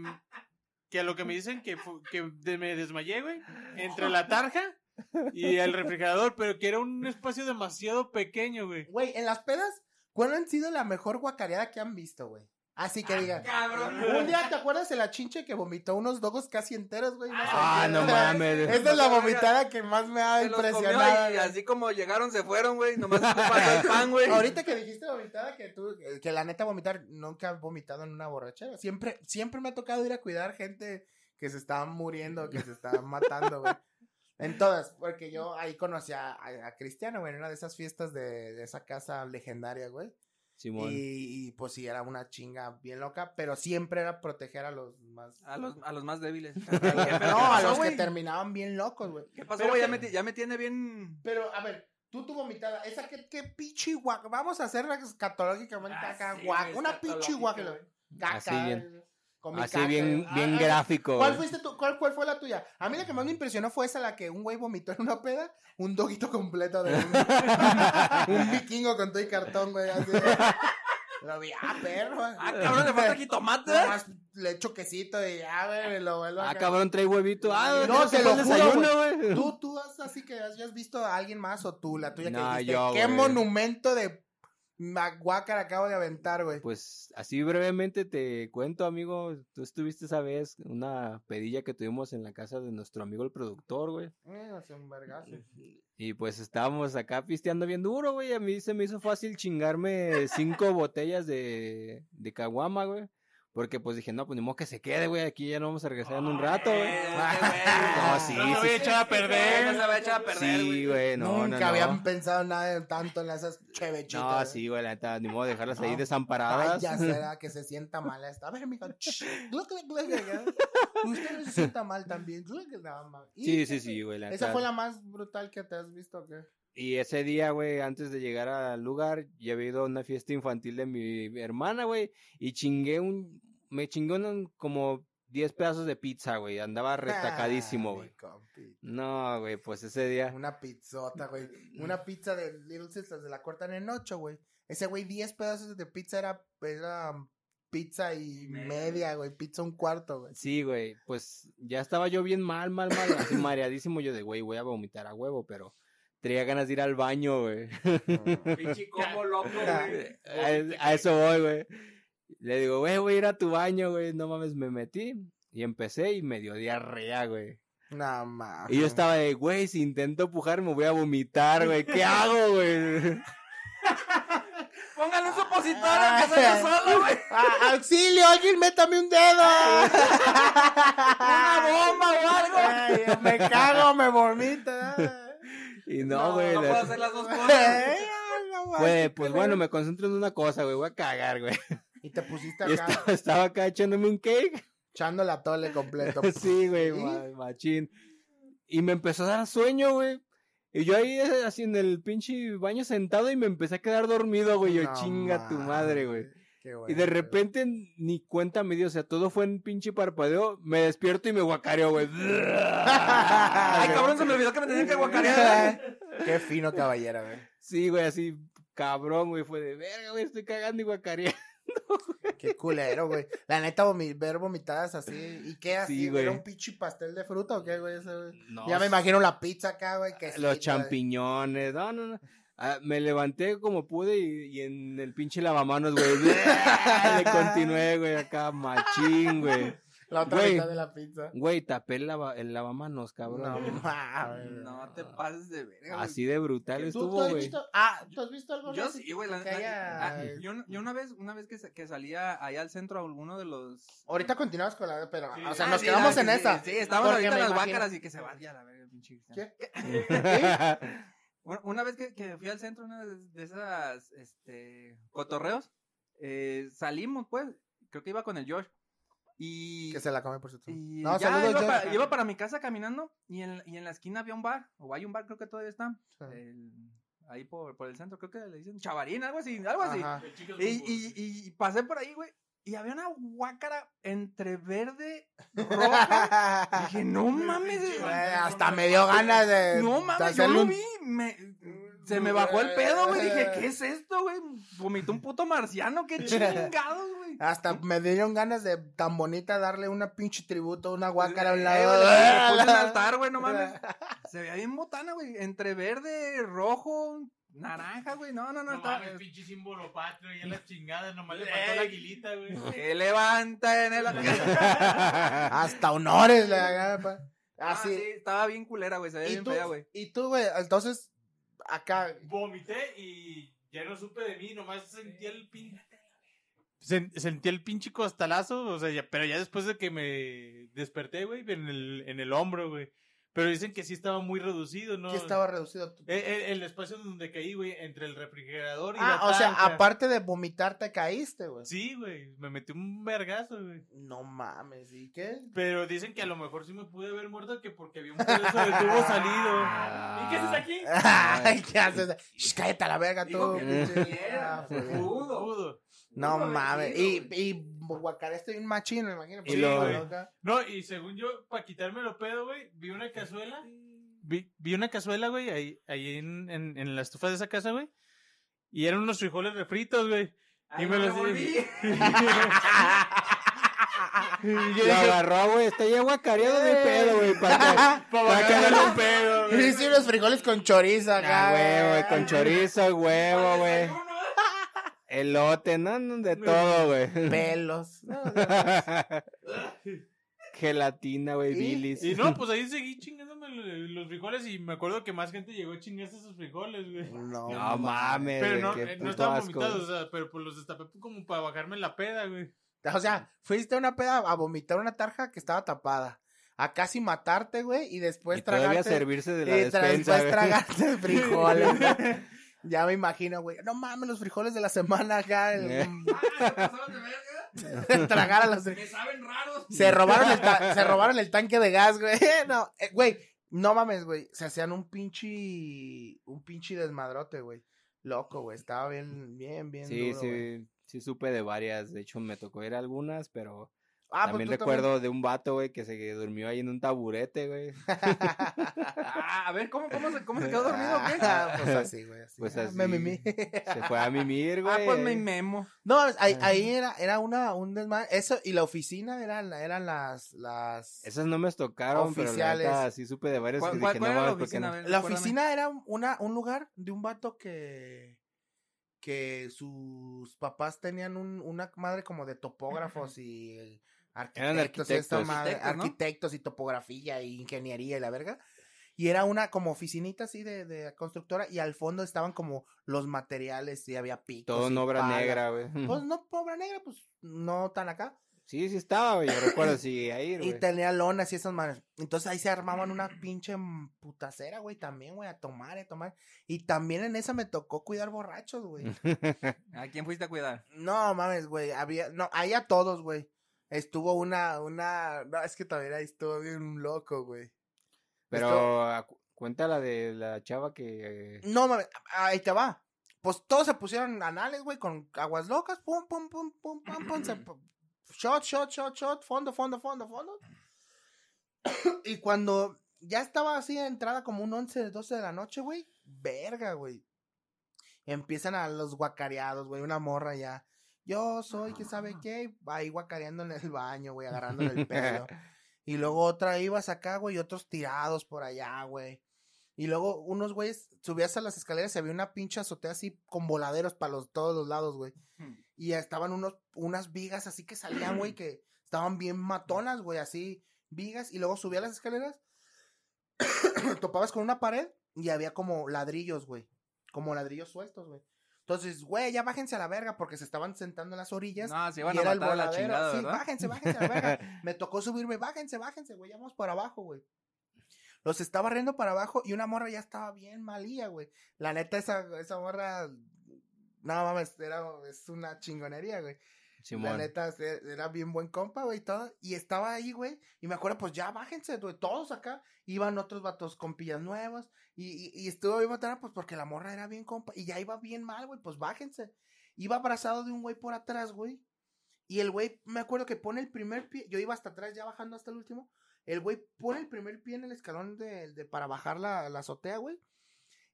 que a lo que me dicen que, que de- me desmayé, güey, entre la tarja y el refrigerador, pero que era un espacio demasiado pequeño, güey. Güey, en las pedas, ¿cuál han sido la mejor guacareada que han visto, güey? Así que digan. Cabrón. Un día, ¿te acuerdas de la chinche que vomitó unos dogos casi enteros, güey? Ah, no mames. Esa es la vomitada que más me ha impresionado. y güey. así como llegaron, se fueron, güey. Nomás pasó el pan, güey. Ahorita que dijiste vomitada, que tú, que la neta vomitar, nunca he vomitado en una borrachera. Siempre, siempre me ha tocado ir a cuidar gente que se estaba muriendo, que se estaba matando, güey. En todas, porque yo ahí conocí a, a- a Cristiano, güey, en una de esas fiestas de, de esa casa legendaria, güey. Simón. Y, y, pues sí, era una chinga bien loca, pero siempre era proteger a los más... A los, a los más débiles. [LAUGHS] No, a los que terminaban bien locos, güey. ¿Qué pasó, güey? Ya me, ya me tiene bien. Pero, a ver, tú tu vomitada, esa que, que pinche guac, vamos a hacerla escatológicamente Ah, acá, sí, guac, güey, una pinche escatológica, guac, güey. caca, Así bien. Con mi Así bien, bien ah, gráfico, ¿Cuál güey. fuiste tú? ¿Cuál, ¿Cuál fue la tuya? A mí la que más me impresionó fue esa, la que un güey vomitó en una peda, un doguito completo de un, [LAUGHS] un vikingo con todo y cartón, güey, así. Lo vi, ah, perro. Ah, cabrón, le falta aquí tomate. Nada más le echo quesito y ya, güey, me lo vuelvo Ah, acá. cabrón, trae huevito. Ah, No, ¿qué te lo juro, desayuno, güey. Tú, tú has así que hayas visto a alguien más o tú, la tuya que dijiste, yo, qué monumento de Maguacar acabo de aventar, güey. Pues así brevemente te cuento, amigo. Tú estuviste esa vez una pedilla que tuvimos en la casa de nuestro amigo el productor, güey. Eh, hace un vergazo. Y pues estábamos acá pisteando bien duro, güey. A mí se me hizo fácil chingarme cinco botellas de, de caguama, güey. Porque pues dije, no, pues ni modo que se quede, güey. Aquí ya no vamos a regresar en un rato, güey. [LAUGHS] No, sí, No me sí, voy a sí. echar a No perder. se va a echar a perder, Sí, güey. no, no, Nunca no. habían pensado nada de tanto en esas chevechitas. No, sí, güey, la neta, ni modo de dejarlas ahí No. desamparadas. Vaya será [LAUGHS] que se sienta mal esta. A ver, mijo. Usted no se sienta mal también. Sí, sí, sí, güey, la Esa fue la más brutal que te has visto, ¿qué? Y ese día, güey, antes de llegar al lugar, ya había ido a una fiesta infantil de mi hermana, güey, y chingué un, me chingué un- como 10 pedazos de pizza, güey, andaba retacadísimo, Ah, güey. mi compi. No, güey, pues ese día, Una pizzota, güey. Una pizza de Little Sisters de la cortan en ocho, güey. Ese güey, 10 pedazos de pizza era, era pizza y media, güey. Pizza un cuarto, güey. Sí, güey, pues ya estaba yo bien mal, mal, mal, [COUGHS] así mareadísimo yo de, güey, voy a vomitar a huevo, pero traía ganas de ir al baño, güey. Pinche combo loco, [LAUGHS] güey. A, a eso voy, güey. Le digo, güey, voy a ir a tu baño, güey. No mames, me metí y empecé y me dio diarrea, güey. No mames. Y yo estaba de, güey, si intento pujar me voy a vomitar, güey. ¿Qué [LAUGHS] hago, güey? [LAUGHS] Póngale un supositorio que se [LAUGHS] solo, güey. ¡Ah, ¡Auxilio! ¡Alguien métame un dedo! Una bomba o algo. Ay, me cago, me vomito. Y no, güey. No, puedo hacer las dos cosas. Güey, pues bueno, me concentro en una cosa, güey. Voy a cagar, güey. Y te pusiste acá, estaba, [LAUGHS] estaba acá echándome un cake. echando la tole completo. [LAUGHS] Sí, güey, machín. Y me empezó a dar sueño, güey. Y yo ahí eh, así en el pinche baño sentado y me empecé a quedar dormido, güey. Yo, No chinga tu madre, güey. Qué Y bueno, de güey. repente ni cuenta me dio, o sea, todo fue en pinche parpadeo. Me despierto y me guacareo, güey. [LAUGHS] Ay, cabrón, se me olvidó que me tenían que guacarear. Qué fino caballero, güey. Sí, güey, así, cabrón, güey. Fue de verga, güey, estoy cagando y [LAUGHS] Qué culero, güey. La neta, ver vomitadas así. ¿Y qué así? Sí, güey. ¿Era un pinche pastel de fruta o qué, güey? No, ya me imagino la pizza acá, güey. que Los champiñones, no, no, no. Ah, me levanté como pude y, y en el pinche lavamanos, güey. [LAUGHS] Le continué, güey, acá, machín, güey. [LAUGHS] La otra Güey. mitad de la pizza. Güey, tapé el, lava- el lavamanos, cabrón. No [LAUGHS] mames. [LAUGHS] No te pases de verga. Así de brutal ¿Tú, tú estuvo, has güey. visto? Ah, ¿tú has visto algo? Yo así? sí, güey. la- haya- ah, yo, yo una vez, una vez que, sa- que salía allá al centro a alguno de los. Ahorita continuamos con la. Pero, o sea, Ah, nos sí, quedamos la- en sí, esa. Sí, estamos Porque ahorita en las imagino- guácaras y que se vaya la verga pinche cristiano. ¿Qué? Una, una vez que, que fui al centro, una de, de esas este, cotorreos, eh, salimos, pues. Creo que iba con el Josh. Y. Que se la come por su Y No, ya saludos, iba, para, iba para mi casa caminando y en, y en la esquina había un bar, o hay un bar, creo que todavía está, Sí. el- ahí por, por el centro, creo que le dicen Chavarín, algo así, algo así. Ajá. Y, y, y pasé por ahí, güey, y había una guácara entre verde, [LAUGHS] roja. Dije, no mames, eh, Güey, hasta me dio ganas de. no mames, yo lo un- vi, me, se me bajó el pedo, güey, dije, ¿qué es esto, güey? Vomitó un puto marciano, qué [LAUGHS] chingados, güey. Hasta me dieron ganas de tan bonita darle una pinche tributo, una guácara a un Eh, lado. güey, le puse un altar, güey, no mames. [LAUGHS] Se veía bien botana, güey. Entre verde, rojo, naranja, güey. No, no, no. No estaba- mames, pinche símbolo patrio y a la [LAUGHS] chingada, nomás le faltó la aguilita, güey. Que levanta en el. Hasta honores le hagan. pa. Ah, Así. sí, estaba bien culera, güey. Se veía ¿Y bien tú, fea, güey. y tú, güey, entonces, acá, Vomité y ya no supe de mí, nomás sentí el pinche. Sentí el pinche costalazo, o sea, ya- pero ya después de que me desperté, güey, en el, en el hombro, güey. Pero dicen que sí estaba muy reducido, ¿no? ¿qué estaba reducido? Eh, eh, el espacio donde caí, güey, entre el refrigerador y Ah, la o sea, aparte de vomitar, te caíste, güey. Sí, güey, me metí un vergazo, güey. No mames, ¿y qué? Pero dicen que a lo mejor sí me pude haber muerto que porque había un pedazo de tubo [LAUGHS] salido. ¿Y qué haces aquí? [LAUGHS] Ay, ¿qué haces? [LAUGHS] Shh, cállate a la verga tú. que pinche. pudiera, Ah, pues, pudo. Pudo. No mames. Y, y guacareaste bien machín, me imagino. Y lo- porque, acá. No, y según yo, para quitarme lo pedo, güey, vi una cazuela. Vi, vi una cazuela, güey, ahí, ahí en, en, en la estufa de esa casa, güey. Y eran unos frijoles refritos, güey. Y me los [LAUGHS] yo Lo agarró, güey. Está ya guacareado de pedo, güey. [LAUGHS] Para para bajarle un pedo, güey. [LAUGHS] Hice unos frijoles con chorizo acá. Ah, huevo, güey, con chorizo, huevo, güey. Elote, no, no, de todo, güey. Pelos. No, [LAUGHS] no. Gelatina, güey, ¿Y? bilis. Y no, pues ahí seguí chingándome los frijoles y me acuerdo que más gente llegó a chingarse esos frijoles, güey. No, No mames, Pero güey, no, qué eh, no estaban vomitados, o sea, pero pues los destapé como para bajarme la peda, güey. O sea, fuiste a una peda a vomitar una tarja que estaba tapada. A casi matarte, güey, y después Y tragarte. servirse de la y despensa, después güey. tragarte frijoles. [LAUGHS] ya me imagino, güey. No mames, los frijoles de la semana acá. el- Eh. [LAUGHS] Tragar a los Me saben raros. Se robaron el, ta- se robaron el tanque de gas, güey. [LAUGHS] No, eh, güey, no mames, güey. Se hacían un pinche, un pinche desmadrote, güey. Loco, güey. Estaba bien, bien, bien Sí, duro, güey. sí, sí supe de varias. De hecho, me tocó ir a algunas, pero Ah, pues también recuerdo de un vato, güey, que se durmió ahí en un taburete, güey. [LAUGHS] Ah, a ver, ¿cómo, cómo, se, cómo se quedó dormido o qué? [LAUGHS] Ah, pues así, güey. Así. Pues Ah, así. Me mimí. Se fue a mimir, güey. Ah, pues me memo. No, ahí, ahí era, era una, un desmadre. Eso, y la oficina eran, eran las, las... Esas no me tocaron, pero la Oficiales. neta sí supe de varias ¿Cuál, que cuál, dije, cuál no era la mames, ¿por qué oficina? no? A ver, La oficina era una, un lugar de un vato que, que sus papás tenían un, una madre como de topógrafos y arquitectos, y esta arquitectos. madre- Arquitectos, ¿no? arquitectos y topografía y ingeniería y la verga. Y era una como oficinita así de, de constructora y al fondo estaban como los materiales y había picos. Todo en y obra negra, güey. Pues no, obra negra, pues no tan acá. Sí, sí estaba, güey. Yo recuerdo, sí, ahí, Y güey. tenía lonas y esas madres. Entonces ahí se armaban una pinche putacera, güey, también, güey, a tomar, a tomar. Y también en esa me tocó cuidar borrachos, güey. [LAUGHS] ¿A quién fuiste a cuidar? No, mames, güey, había, no, ahí a todos, güey. Estuvo una, una, no, es que también ahí estuvo bien loco, güey. Pero acu- cuéntala de la chava que... eh, No, mames, ahí te va. Pues todos se pusieron anales, güey, con aguas locas, pum, pum, pum, pum, pum, pum, se- [CLEARS THROAT] shot, shot, shot, shot, fondo, fondo, fondo, fondo. [CLEARS THROAT] y cuando ya estaba así de entrada como un 11, 12 de la noche, güey, verga, güey. Empiezan a los guacareados, güey, una morra ya. Yo soy, que sabe qué? Ahí guacareando en el baño, güey, agarrándole el pelo. [LAUGHS] Y luego otra ibas acá, güey, y otros tirados por allá, güey. Y luego unos güeyes, subías a las escaleras y había una pinche azotea así con voladeros para los, todos los lados, güey. Y estaban unos, unas vigas así que salían, güey, [CLEARS THROAT] que estaban bien matonas, güey, así, vigas. Y luego subías las escaleras, [CLEARS THROAT] topabas con una pared y había como ladrillos, güey. Como ladrillos sueltos, güey. Entonces, güey, ya bájense a la verga porque se estaban sentando en las orillas. No, se iban y a era el matar a la voladero. chingada, sí, ¿verdad? bájense, bájense a la verga. [LAUGHS] Me tocó subirme, bájense, bájense, güey, ya vamos para abajo, güey. Los estaba riendo para abajo y una morra ya estaba bien malía, güey. La neta, esa, esa morra, no mames, era, es una chingonería, güey. La Simón. neta, e- era bien buen compa, güey, y todo. Y estaba ahí, güey. Y me acuerdo, pues ya bájense, güey. Todos acá. Iban otros vatos con pillas nuevas. Y, y, y estuvo bien botana, pues porque la morra era bien compa. Y ya iba bien mal, güey. Pues bájense. Iba abrazado de un güey por atrás, güey. Y el güey, me acuerdo que pone el primer pie. Yo iba hasta atrás, ya bajando hasta el último. El güey pone el primer pie en el escalón de, de- para bajar la, la azotea, güey.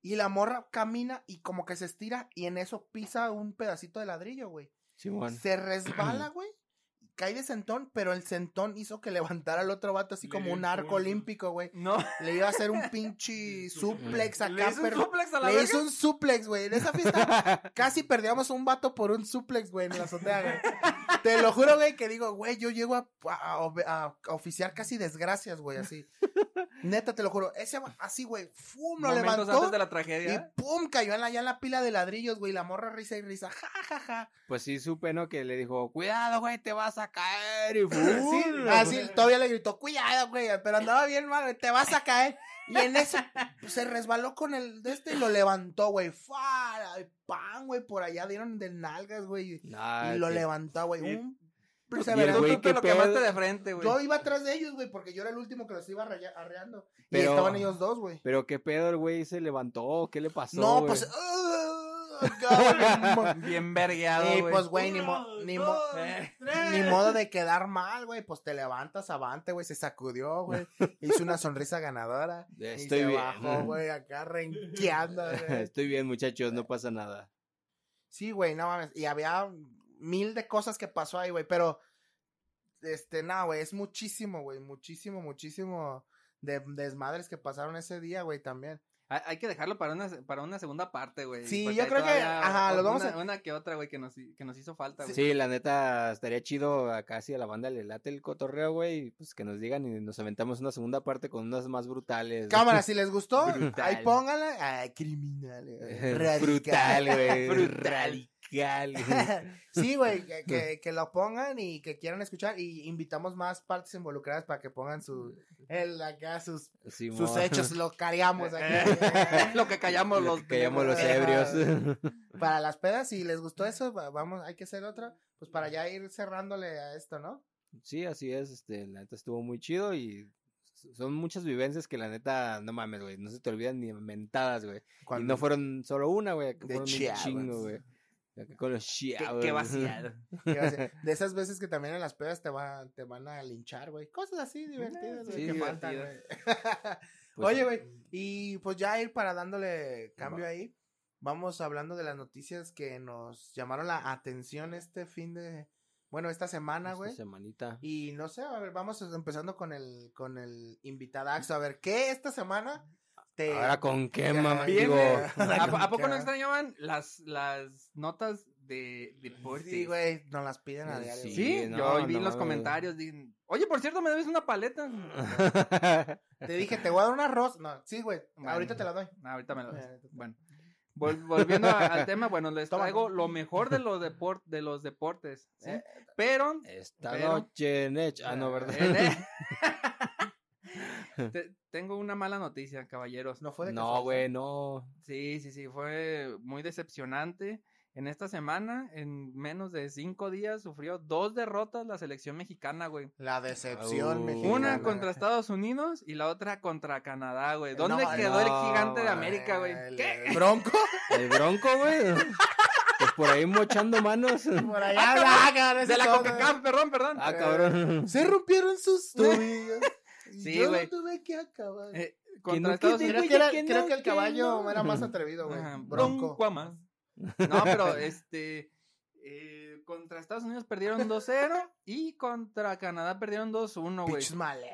Y la morra camina y como que se estira y en eso pisa un pedacito de ladrillo, güey. Se resbala, [CLEARS THROAT] güey. Cae de sentón, pero el sentón hizo que [LAUGHS] levantara al otro vato así Le como un arco olímpico, güey. No, Le iba a hacer un [LAUGHS] pinche suplex le acá, hizo un pero. suplex a la Le verga. hizo un suplex, güey. En esa fiesta [LAUGHS] casi perdíamos un vato por un suplex, güey, en la azotea, güey. Te lo juro, güey, que digo, güey, yo llego a, a- a- a oficiar casi desgracias, güey, así. Neta, te lo juro. Ese, así, güey, fum, lo Momentos levantó. antes de la Y tragedia. pum, cayó en la, ya en la pila de ladrillos, güey. La morra risa y risa. Ja, ja, ja. Pues sí supe, ¿no? Que le dijo, cuidado, güey, te vas a caer. Y ¡fum! [LAUGHS] Sí, así, todavía le gritó, cuidado, güey, pero andaba bien mal, güey, te vas a caer. Y en eso pues, se resbaló con el de este y lo levantó, güey. ¡Fara! Y ¡Pam, güey! Por allá dieron de nalgas, güey. Nah, Y lo levantó, güey. Y- Un y Tú te qué lo pedo. quemaste de frente, güey. Yo iba atrás de ellos, güey, porque yo era el último que los iba arrea- arreando. Y Pero- estaban ellos dos, güey. Pero qué pedo el güey se levantó, ¿qué le pasó? No, pues. cabrón. [LAUGHS] Bien vergueado, Y güey. pues, güey, ni, mo- ni, mo- Eh. ni modo de quedar mal, güey. Pues te levantas, avante, güey. Se sacudió, güey. Hizo una sonrisa ganadora. [LAUGHS] y Estoy se bien. bajó, güey, acá renqueando, [LAUGHS] güey. Estoy bien, muchachos, no pasa nada. Sí, güey, no mames. Y había mil de cosas que pasó ahí, güey. Pero, este, no, güey, es muchísimo, güey. Muchísimo, muchísimo de desmadres que pasaron ese día, güey, también. Hay que dejarlo para una, para una segunda parte, güey. Sí, yo creo que, ajá, lo vamos una, a- Una que otra, güey, que nos, que nos hizo falta, güey. Sí, la neta, estaría chido acá si a la banda le late el cotorreo, güey, pues que nos digan y nos aventamos una segunda parte con unas más brutales. Cámara, si les gustó, [LAUGHS] Brutal. ahí pónganla. Ay, criminal. [LAUGHS] güey. Radical. Brutal, güey. Brutal. Radical. [LAUGHS] sí, güey, que, [LAUGHS] que, que lo pongan y que quieran escuchar. Y invitamos más partes involucradas para que pongan su, el, acá, sus, sus hechos, lo careamos aquí. [LAUGHS] Lo que callamos Lo los... que callamos los ebrios. para las pedas, si les gustó eso, va- vamos, hay que hacer otra, pues para ya ir cerrándole a esto, ¿no? Sí, así es, este, la neta estuvo muy chido y son muchas vivencias que la neta, no mames, güey, no se te olvidan ni mentadas, güey. Y Cuando- no fueron solo una, güey, fueron un chingo, güey. Con los Qué, chiaos. qué vaciado. [LAUGHS] De esas veces que también en las pedas te, va, te van a linchar, güey. Cosas así divertidas, güey, sí, que faltan, güey. [LAUGHS] [LAUGHS] Pues, Oye, güey, y pues ya ir para dándole cambio ahí, vamos hablando de las noticias que nos llamaron la atención este fin de, bueno, esta semana, esta güey. semanita. Y no sé, a ver, vamos empezando con el, con el invitadaxo. A ver, ¿qué esta semana te... Ahora con qué, mamá. Digo. [LAUGHS] ¿A, a poco no [LAUGHS] extrañaban las, las notas de deportes? Sí, güey, nos las piden a diario. Sí, güey. Sí, no, yo vi no los comentarios. di- Oye, por cierto, me debes una paleta. Te dije, te voy a dar un arroz. No, sí, güey, Bueno. ahorita te la doy. Ah, ahorita me lo Eh, Bueno. Vol- volviendo al tema, bueno, les Toma. traigo lo mejor de los, deport de los deportes. ¿sí? Eh, Pero Esta Pero- noche, Nech. Ah, no, ¿verdad? [LAUGHS] [LAUGHS] Te- tengo una mala noticia, caballeros. No fue de No, güey, no. Sí, sí, sí, fue muy decepcionante. En esta semana, en menos de cinco días, sufrió dos derrotas la selección mexicana, güey. La decepción Uh. mexicana. Una contra Estados Unidos y la otra contra Canadá, güey. ¿Dónde No, quedó no, el gigante de. América, güey? El- ¿Qué? el Bronco. [LAUGHS] El bronco, güey. Pues por ahí mochando manos. Por allá hablaban, ese De la. CONCACAF, perdón, perdón. Ah, cabrón. Se rompieron sus [LAUGHS] tobillos. Sí, yo güey. lo tuve que acabar. Eh, Que contra no Estados quede, creo Unidos. que, era, que creo no, que el caballo no. era más atrevido, güey. Bronco. Bronco a más. No, pero este. eh, contra Estados Unidos perdieron 2-0 y contra Canadá perdieron 2-1, güey.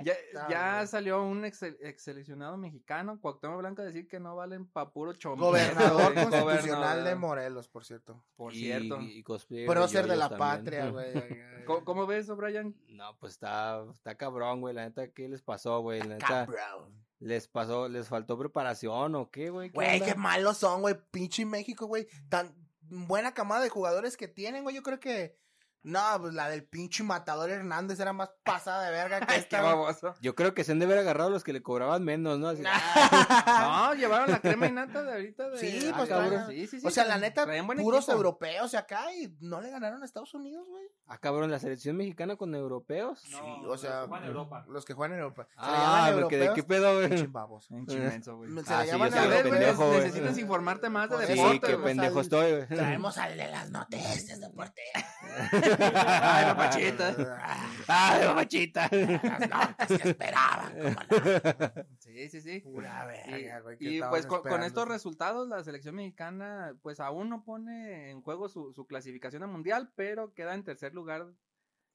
Ya, ya salió un ex, ex seleccionado mexicano, Cuauhtémoc Blanco, a decir que no valen pa' puro chombo. Gobernador [LAUGHS] güey. constitucional Gobernador. de Morelos, por cierto. Por Y- cierto. Y, Prócer de la también. patria, [LAUGHS] güey. ¿Cómo, cómo ves eso, Brian? No, pues está, está cabrón, güey. La neta, ¿qué les pasó, güey? La neta, Cabrón. les pasó, les faltó preparación o qué, güey. ¿Qué Güey, qué malos son, güey. Pinche México, güey. Tan buena camada de jugadores que tienen, güey. Yo creo que. No, pues la del pinche matador Hernández era más pasada de verga que [LAUGHS] esta. güey. baboso. Yo creo que se han de haber agarrado los que le cobraban menos, ¿no? Así, No, llevaron la crema y nata de ahorita. De... Sí, Ah, pues, cabrón. Sí, sí, sí, o sea, la neta, buen puros equipo. europeos acá y no le ganaron a Estados Unidos, güey. ah, cabrón, la selección mexicana con europeos. No, sí, o los sea, que juegan en Europa. los que juegan en Europa. [LAUGHS] Se le Ah, llaman porque de qué europeos, pedo, pinche güey. babos. Pinche menso, güey. Se Ah, le sí, llaman yo a lo güey, pendejo, güey. necesitas informarte más de Sí, Sí, deporte. qué güey. pendejo estoy, güey. Traemos al de las noticias deporte. [LAUGHS] Ay, papachita. Ay, mamachita. Las notas que esperaban. Sí, sí, sí. Pura verga, güey. que Y pues con, estos resultados la selección mexicana pues aún no pone en juego su, su clasificación al mundial, pero queda en tercer lugar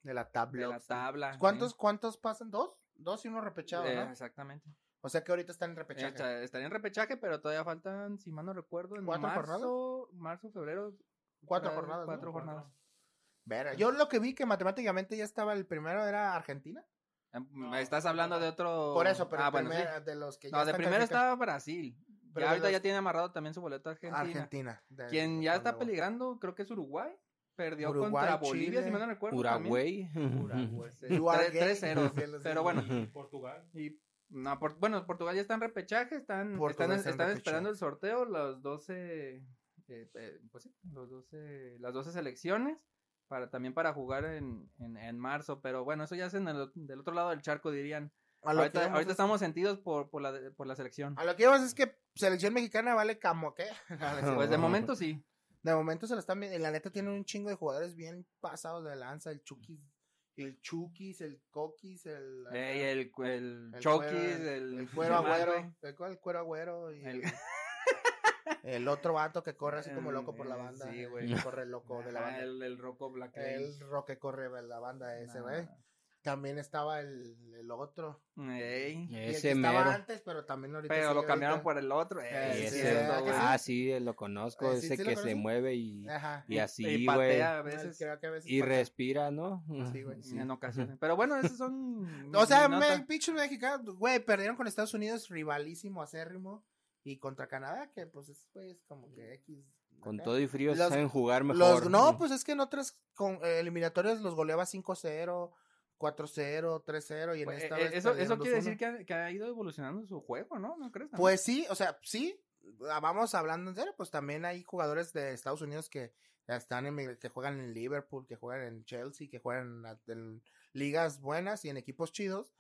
De la de tabla. la tabla. ¿Cuántos, ¿sí? cuántos pasan? ¿Dos? Dos y uno repechado, Eh, ¿no? Exactamente. O sea que ahorita están en repechaje. Está- Estaría en repechaje, pero todavía faltan, si mal no recuerdo, en ¿Cuatro marzo, marzo, febrero. Cuatro eh, jornadas. ¿no? Cuatro jornadas. Yo lo que vi que matemáticamente ya estaba el primero era Argentina. Eh, Estás hablando de otro. Por eso, pero Ah, bueno, sí. primer- de los que ya No, de primero estaba Brasil. Pero ya ahorita los- ya tiene amarrado también su boleto a Argentina. Argentina. de- Quien ya está peligrando, creo que es Uruguay. Perdió Uruguay, contra Bolivia, Chile, si mal no recuerdo. Uruguay. Uruguay, sí. You are Tres- gay, 3-0. decían los Pero bueno, Y Portugal. y no, por- bueno, Portugal ya está en repechaje, están, Portugal están, está en están repechaje. esperando el sorteo, los 12, eh, eh, pues sí, los 12, las 12 selecciones, para, también para jugar en, en, en marzo, pero bueno, eso ya es en el, del otro lado del charco, dirían. A lo, que Ahorita, ahorita es- estamos sentidos por, por, la, por la selección. a lo que íbamos es que selección mexicana vale como que. Pues de momento sí. De momento se lo están viendo. La neta tiene un chingo de jugadores bien pasados de lanza. El Chukis, el Chukis, el Coquis, el. Ey, el, el, el Chokis, cuero- el, el cuero ¿qué [LAUGHS] agüero. El, el cuero agüero. Y El- [LAUGHS] el, el otro vato que corre así como loco por la Eh, banda. sí, el güey. que corre loco de la banda. el, el Rocco Black El roque corre de la banda ese, Nah. güey. También estaba el, el otro. Ey. Y el que Ese estaba mero. antes, pero también ahorita. Pero lo cambiaron ahorita- por el otro. Eh, Eh, Y ese- sí, ¿verdad que ah, sí, lo conozco. Eh, sí, ese sí que se mueve y, Ajá. y así, y güey. patea a Él veces creo que a veces Y patea. respira, ¿no? Sí, güey. [LAUGHS] en ocasiones. Pero bueno, esos son. [LAUGHS] O sea, mi me, nota. pinches mexicanos, güey, perdieron con Estados Unidos, rivalísimo, acérrimo. Y contra Canadá, que pues es pues, como que X. Con acá. todo y frío Los- saben jugar mejor. Los, no, pues es que en otras con, eh, eliminatorias los goleaba 5-0, 4-0, 3-0 y en Pues, esta eh, vez eso, eso quiere 2-1. decir que ha, que ha ido evolucionando su juego, ¿no? ¿No crees? Pues sí, o sea, sí, ah, vamos hablando en serio, pues también hay jugadores de Estados Unidos que están en, que juegan en Liverpool, que juegan en Chelsea, que juegan en ligas buenas y en equipos chidos,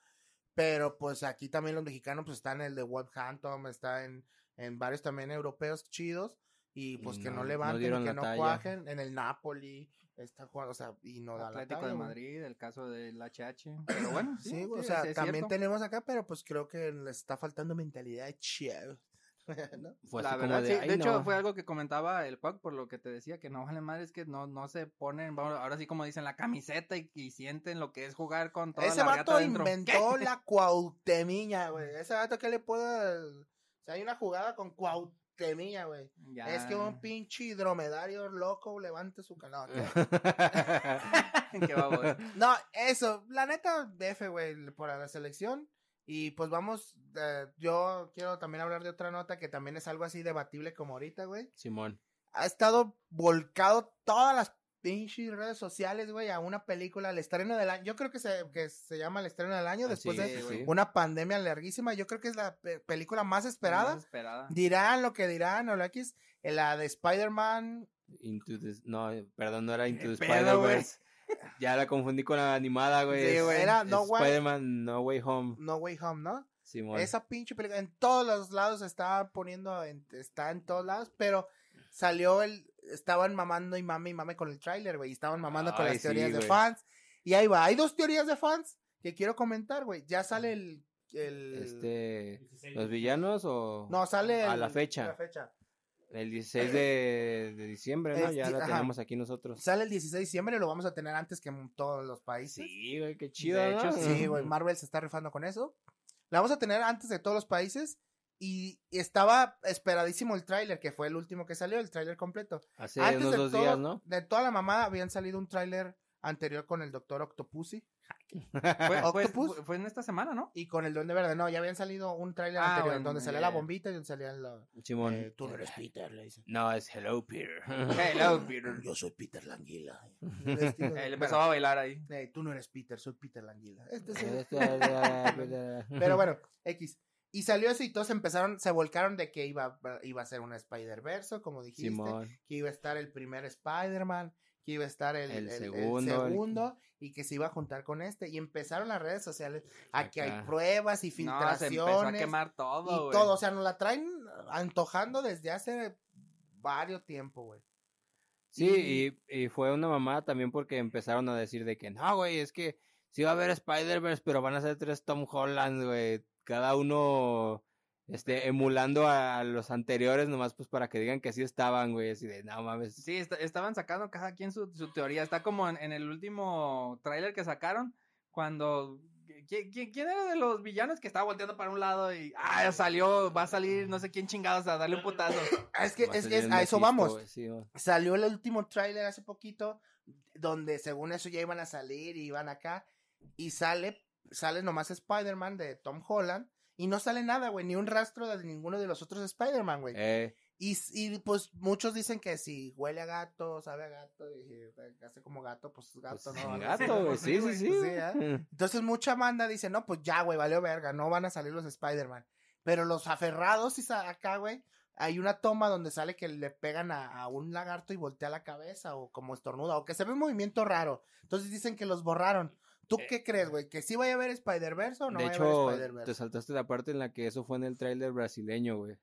pero pues aquí también los mexicanos pues están en el de Wolverhampton, está en, en varios también europeos chidos y pues Y que no, no- no levanten, dieron que la no talla. cuajen. En el Napoli está jugando, o sea, y no da la Atlético talla, de. Madrid, el caso del HH. Pero bueno, sí, Sí, güey, o sí, sea, sí, también cierto. tenemos acá, pero pues creo que les está faltando mentalidad chavo. [LAUGHS] ¿no? Fue la verdad, de, sí. "Ay, De hecho, no". fue algo que comentaba el Cuac, por lo que te decía, que no vale madre, es que no, no se ponen, vamos, ahora sí como dicen, la camiseta y, y sienten lo que es jugar con toda Ese la vato inventó la cuautemiña, güey. Ese vato que le puede... O sea, hay una jugada con cuautemilla, güey. Es que un pinche dromedario loco levante su canal. [LAUGHS] [LAUGHS] No, eso, la neta, F, güey, por la selección. Y pues vamos, eh, yo quiero también hablar de otra nota que también es algo así debatible como ahorita, güey. Simón. Ha estado volcado todas las pinches redes sociales, güey, a una película, al estreno del año. Yo creo que se, que se llama el estreno del año, después de sí. una pandemia larguísima. Yo creo que es la pe- película más esperada. Más esperada. Dirán lo que dirán, o la X, la de Spider-Man. Into the- no, perdón, no era Into. Spider-Verse. Ya la confundí con la animada, güey. Sí, güey, era No Way- Spider-Man No Way Home. No Way Home, ¿no? Simón. Esa pinche película en todos los lados estaba poniendo, en- está en todos lados, pero salió el, estaban mamando y mame y mame con el tráiler, güey, y estaban mamando con las sí, teorías de fans, y ahí va, hay dos teorías de fans que quiero comentar, güey, ya sale el, el, Este, ¿Los villanos o...? no, sale a el- la fecha. la fecha, El 16 de, de diciembre, ¿no? Ya la ajá. tenemos aquí nosotros. sale el 16 de diciembre, lo vamos a tener antes que en todos los países, Sí, güey, qué chido, De ¿no? hecho, Sí, güey, Marvel se está rifando con eso. La vamos a tener antes de todos los países. Y estaba esperadísimo el tráiler, que fue el último que salió, el tráiler completo. Hace antes unos de dos todo- días, ¿no? De toda la mamada habían salido un tráiler anterior con el Doctor Octopussy [LAUGHS] Fue, Octopus. fue en esta semana, ¿no? y con el Duende Verde. No, ya habían salido un tráiler Ah, anterior bueno, donde salía la bombita y donde salía la... Simón. eh, tú no eres Peter, le dicen. No, es Hello, Peter. Hello, Peter. [LAUGHS] Yo soy Peter Languila. [LAUGHS] Él empezó a bailar ahí. Eh, tú no eres Peter, soy Peter Languila. Este es Este, el- Pero bueno, X. Y salió eso y todos empezaron, se volcaron de que iba, iba a ser un Spider-Verse, como dijiste, Simón. que iba a estar el primer Spider-Man, que iba a estar el, El segundo, el- segundo, y que se iba a juntar con este. Y empezaron las redes sociales a que hay pruebas y No, se empezó a filtraciones quemar todo, y todo. O sea, nos la traen antojando desde hace varios tiempo, güey. Sí, y, y fue una mamada también porque empezaron a decir de que no, güey, es que sí va a haber Spider-Verse, pero van a ser tres Tom Holland, güey. Cada uno este, emulando a los anteriores, nomás pues para que digan que sí estaban, güey. Así de, no mames. Sí, est- estaban sacando cada quien su, su teoría. Está como en, en el último tráiler que sacaron, cuando... ¿quién, quién, quién era de los villanos que estaba volteando para un lado y... Ah, salió, va a salir no sé quién chingados a darle un putazo. [LAUGHS] Es que es, salir es- a eso vamos. sí. Salió el último tráiler hace poquito, donde según eso ya iban a salir y iban acá, y sale, sale nomás Spider-Man de Tom Holland, y no sale nada, güey, ni un rastro de ninguno de los otros Spider-Man, güey. Eh, Y, y pues muchos dicen que si huele a gato, sabe a gato, y hace como gato, pues gato, pues, ¿no? Gato, güey, sí, sí, sí. Pues güey. ¿eh? [LAUGHS] Entonces mucha banda dice, no, pues ya, güey, valió verga, no van a salir los Spider-Man. Pero los aferrados, y acá, güey, hay una toma donde sale que le pegan a, a un lagarto y voltea la cabeza, o como estornuda, o que se ve un movimiento raro. Entonces dicen que los borraron. ¿Tú Eh, qué crees, güey? ¿Que sí vaya a haber Spider-Verse o no de a hecho, haber te saltaste la parte en la que eso fue en el tráiler brasileño, güey.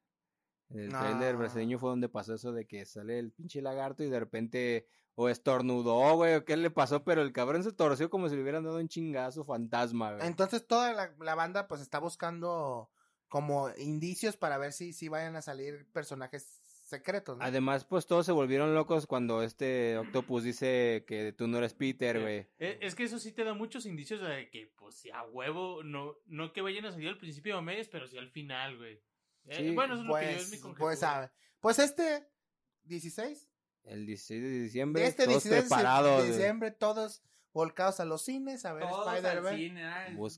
En el No. tráiler brasileño fue donde pasó eso de que sale el pinche lagarto y de repente o estornudó, güey, o qué le pasó, pero el cabrón se torció como si le hubieran dado un chingazo fantasma, güey. Entonces toda la, la banda pues está buscando como indicios para ver si, si vayan a salir personajes secretos, ¿no? Además, pues todos se volvieron locos cuando este Octopus dice que tú no eres Peter, güey. Eh, Es que eso sí te da muchos indicios de que, pues, si a huevo, no, no que vayan a salir al principio de mes, pero sí al final, güey. Eh, Sí, bueno, eso es lo que yo es mi Pues, conjetura. pues sabe. Pues este 16 El 16 de diciembre, este todos 16 de preparados, de diciembre, todos volcados a los cines a ver Spider-Man. cine,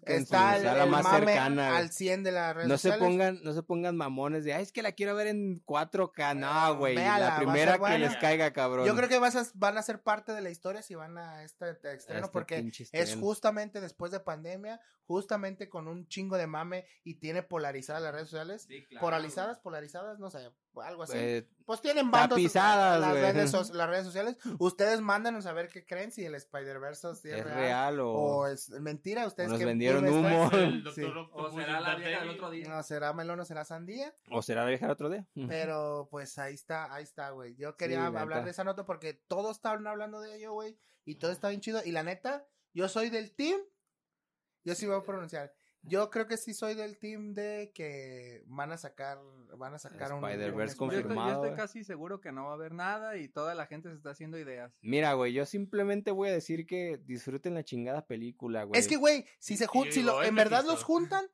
Está el, más mame cercana, al 100 de las redes No se pongan, no se pongan mamones de, ay, es que la quiero ver en 4K, no, güey. La primera que les caiga, cabrón. Yo creo que vas a- van a ser parte de la historia si van a este estreno, Este porque es justamente después de pandemia, justamente con un chingo de mame y tiene polarizadas las redes sociales. Sí, claro, polarizadas, polarizadas, no sé. Algo así. Eh, pues tienen bandos tapizadas, las redes, so- [LAUGHS] las redes sociales. Ustedes mándanos a ver qué creen si el Spider-Verse es, es real, o, o es mentira. Ustedes nos qué vendieron humo. El Sí. doctor O será la vieja del otro día. No será melón o será sandía. o será la vieja el otro día. Pero pues ahí está, ahí está, güey. Yo quería la hablar neta. de esa nota porque todos estaban hablando de ello, güey. Y todo está bien chido. Y la neta, yo soy del team. Yo sí voy a pronunciar. Yo creo que sí soy del team de que van a sacar, van a sacar un Spider-Verse un Yo estoy, yo confirmado, estoy güey. casi seguro que no va a haber nada y toda la gente se está haciendo ideas. Mira, güey, yo simplemente voy a decir que disfruten la chingada película, güey. Es que, güey, si se jun- si lo, en verdad los juntan,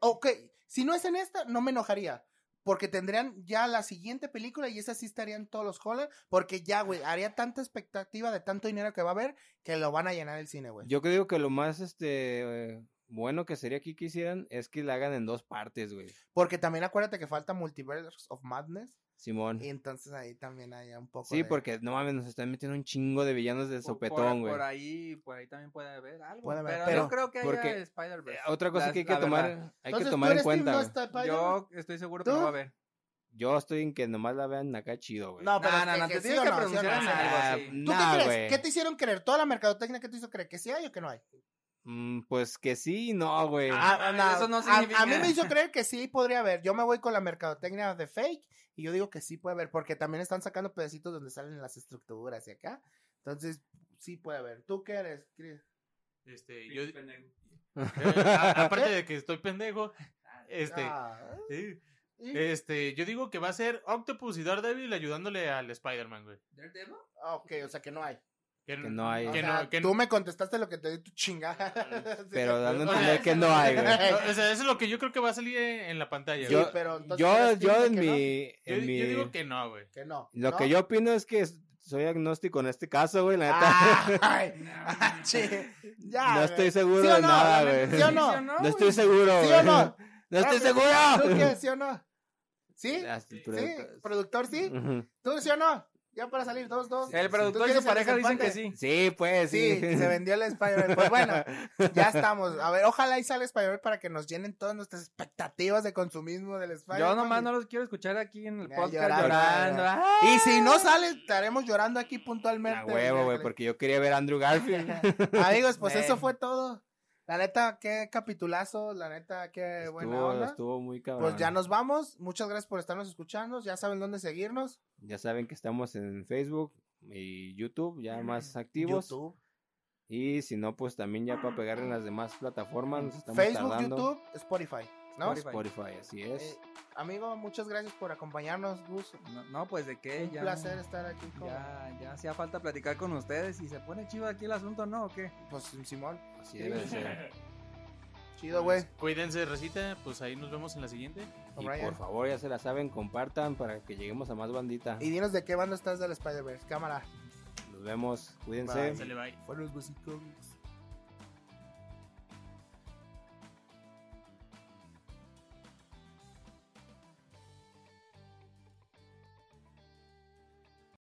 ok, si no es en esta, no me enojaría. Porque tendrían ya la siguiente película y esa sí estarían todos los Holland. Porque ya, güey, haría tanta expectativa de tanto dinero que va a haber que lo van a llenar el cine, güey. Yo creo que lo más este eh, bueno que sería aquí que hicieran es que la hagan en dos partes, güey. Porque también acuérdate que falta Multiverse of Madness. Simón. Y entonces ahí también hay un poco. Sí, de- porque no mames, nos están metiendo un chingo de villanos de sopetón, güey. Por, ahí, por ahí también puede haber algo. Puede haber, pero, pero- no creo que haya porque, Spider-Verse. Eh, Otra cosa La- que hay que tomar, verdad. hay Entonces, que ¿tú tomar en cuenta. no? Yo estoy seguro que ¿Tú? no va a haber. Yo estoy en que nomás la vean acá chido, güey. No, pero No, es no, que- no, que te tienes que pronunciar algo así. ¿Tú nah, qué crees? ¿Qué te hicieron creer? ¿Toda la mercadotecnia que te hizo creer? ¿Que sí hay o que no hay? Mm, pues que sí, y no, güey. Ah, no, eso no a- significa- A, mí me hizo creer que sí podría haber. Yo me voy con la mercadotecnia de fake y yo digo que sí puede haber porque también están sacando pedacitos donde salen las estructuras y acá. Entonces, sí puede haber. ¿Tú qué eres, Chris? Este, yo, eh, a- [LAUGHS] aparte de que estoy pendejo, este, Ah, eh, ¿y? este, yo digo que va a ser Octopus y Daredevil ayudándole al Spider-Man, güey. Ah, ok, o sea que no hay. Que no hay. O Que sea, no, que tú me contestaste lo que te di tu chingada. [LAUGHS] Pero dando a entender que no hay, güey. no, o sea, eso es lo que yo creo que va a salir en, la pantalla. Sí, güey. Yo, pero yo, yo en mi, yo, en yo mi- digo que no, güey. Que no. lo ¿no? que yo opino es que soy agnóstico en este caso, güey, la neta. Ay, [LAUGHS] sí, ya, no estoy seguro ¿Sí o de no? nada, güey. ¿Sí o no? ¿Sí no, estoy güey? seguro, ¿Sí güey. o no? No estoy ¿Tú seguro. qué? ¿Sí o no? ¿Sí? [LAUGHS] Sí, ¿Sí? ¿Productor sí? ¿Tú sí o no? Ya para salir, dos, dos. El ¿Tú productor y quieres su pareja dicen que sí. Sí, pues, Sí, sí. se vendió el Spider-Man. Pues bueno, ya estamos. A ver, ojalá y sale Spider-Man para que nos llenen todas nuestras expectativas de consumismo del Spider-Man. Yo nomás no los quiero escuchar aquí en el Ya, podcast llorando. Y si no sale, estaremos llorando aquí puntualmente. A huevo, güey, porque yo quería ver a Andrew Garfield. [LAUGHS] Amigos, pues eso fue todo. La neta, qué capitulazo. La neta, qué buena onda. estuvo muy cabrón. Pues ya nos vamos. Muchas gracias por estarnos escuchando. Ya saben dónde seguirnos. Ya saben que estamos en Facebook y YouTube, ya más activos. YouTube. Y si no, pues también ya para pegar en las demás plataformas nos estamos Facebook, tardando. YouTube, Spotify. ¿No? Spotify. Spotify, así es. Eh, amigo, muchas gracias por acompañarnos, Gus. No, no, pues de qué, Un ya. placer estar aquí con Ya, ya hacía falta platicar con ustedes y se pone chido aquí el asunto, ¿no? ¿O qué? pues, Simón. Así debe de ser. [LAUGHS] Chido, güey. Cuídense, Recita, pues ahí nos vemos en la siguiente. Y por favor, ya se la saben, compartan para que lleguemos a más bandita. Y dinos de qué banda estás del Spider-Verse. Cámara. Nos vemos, cuídense. Bye. Sale, bye. Buenos básicos.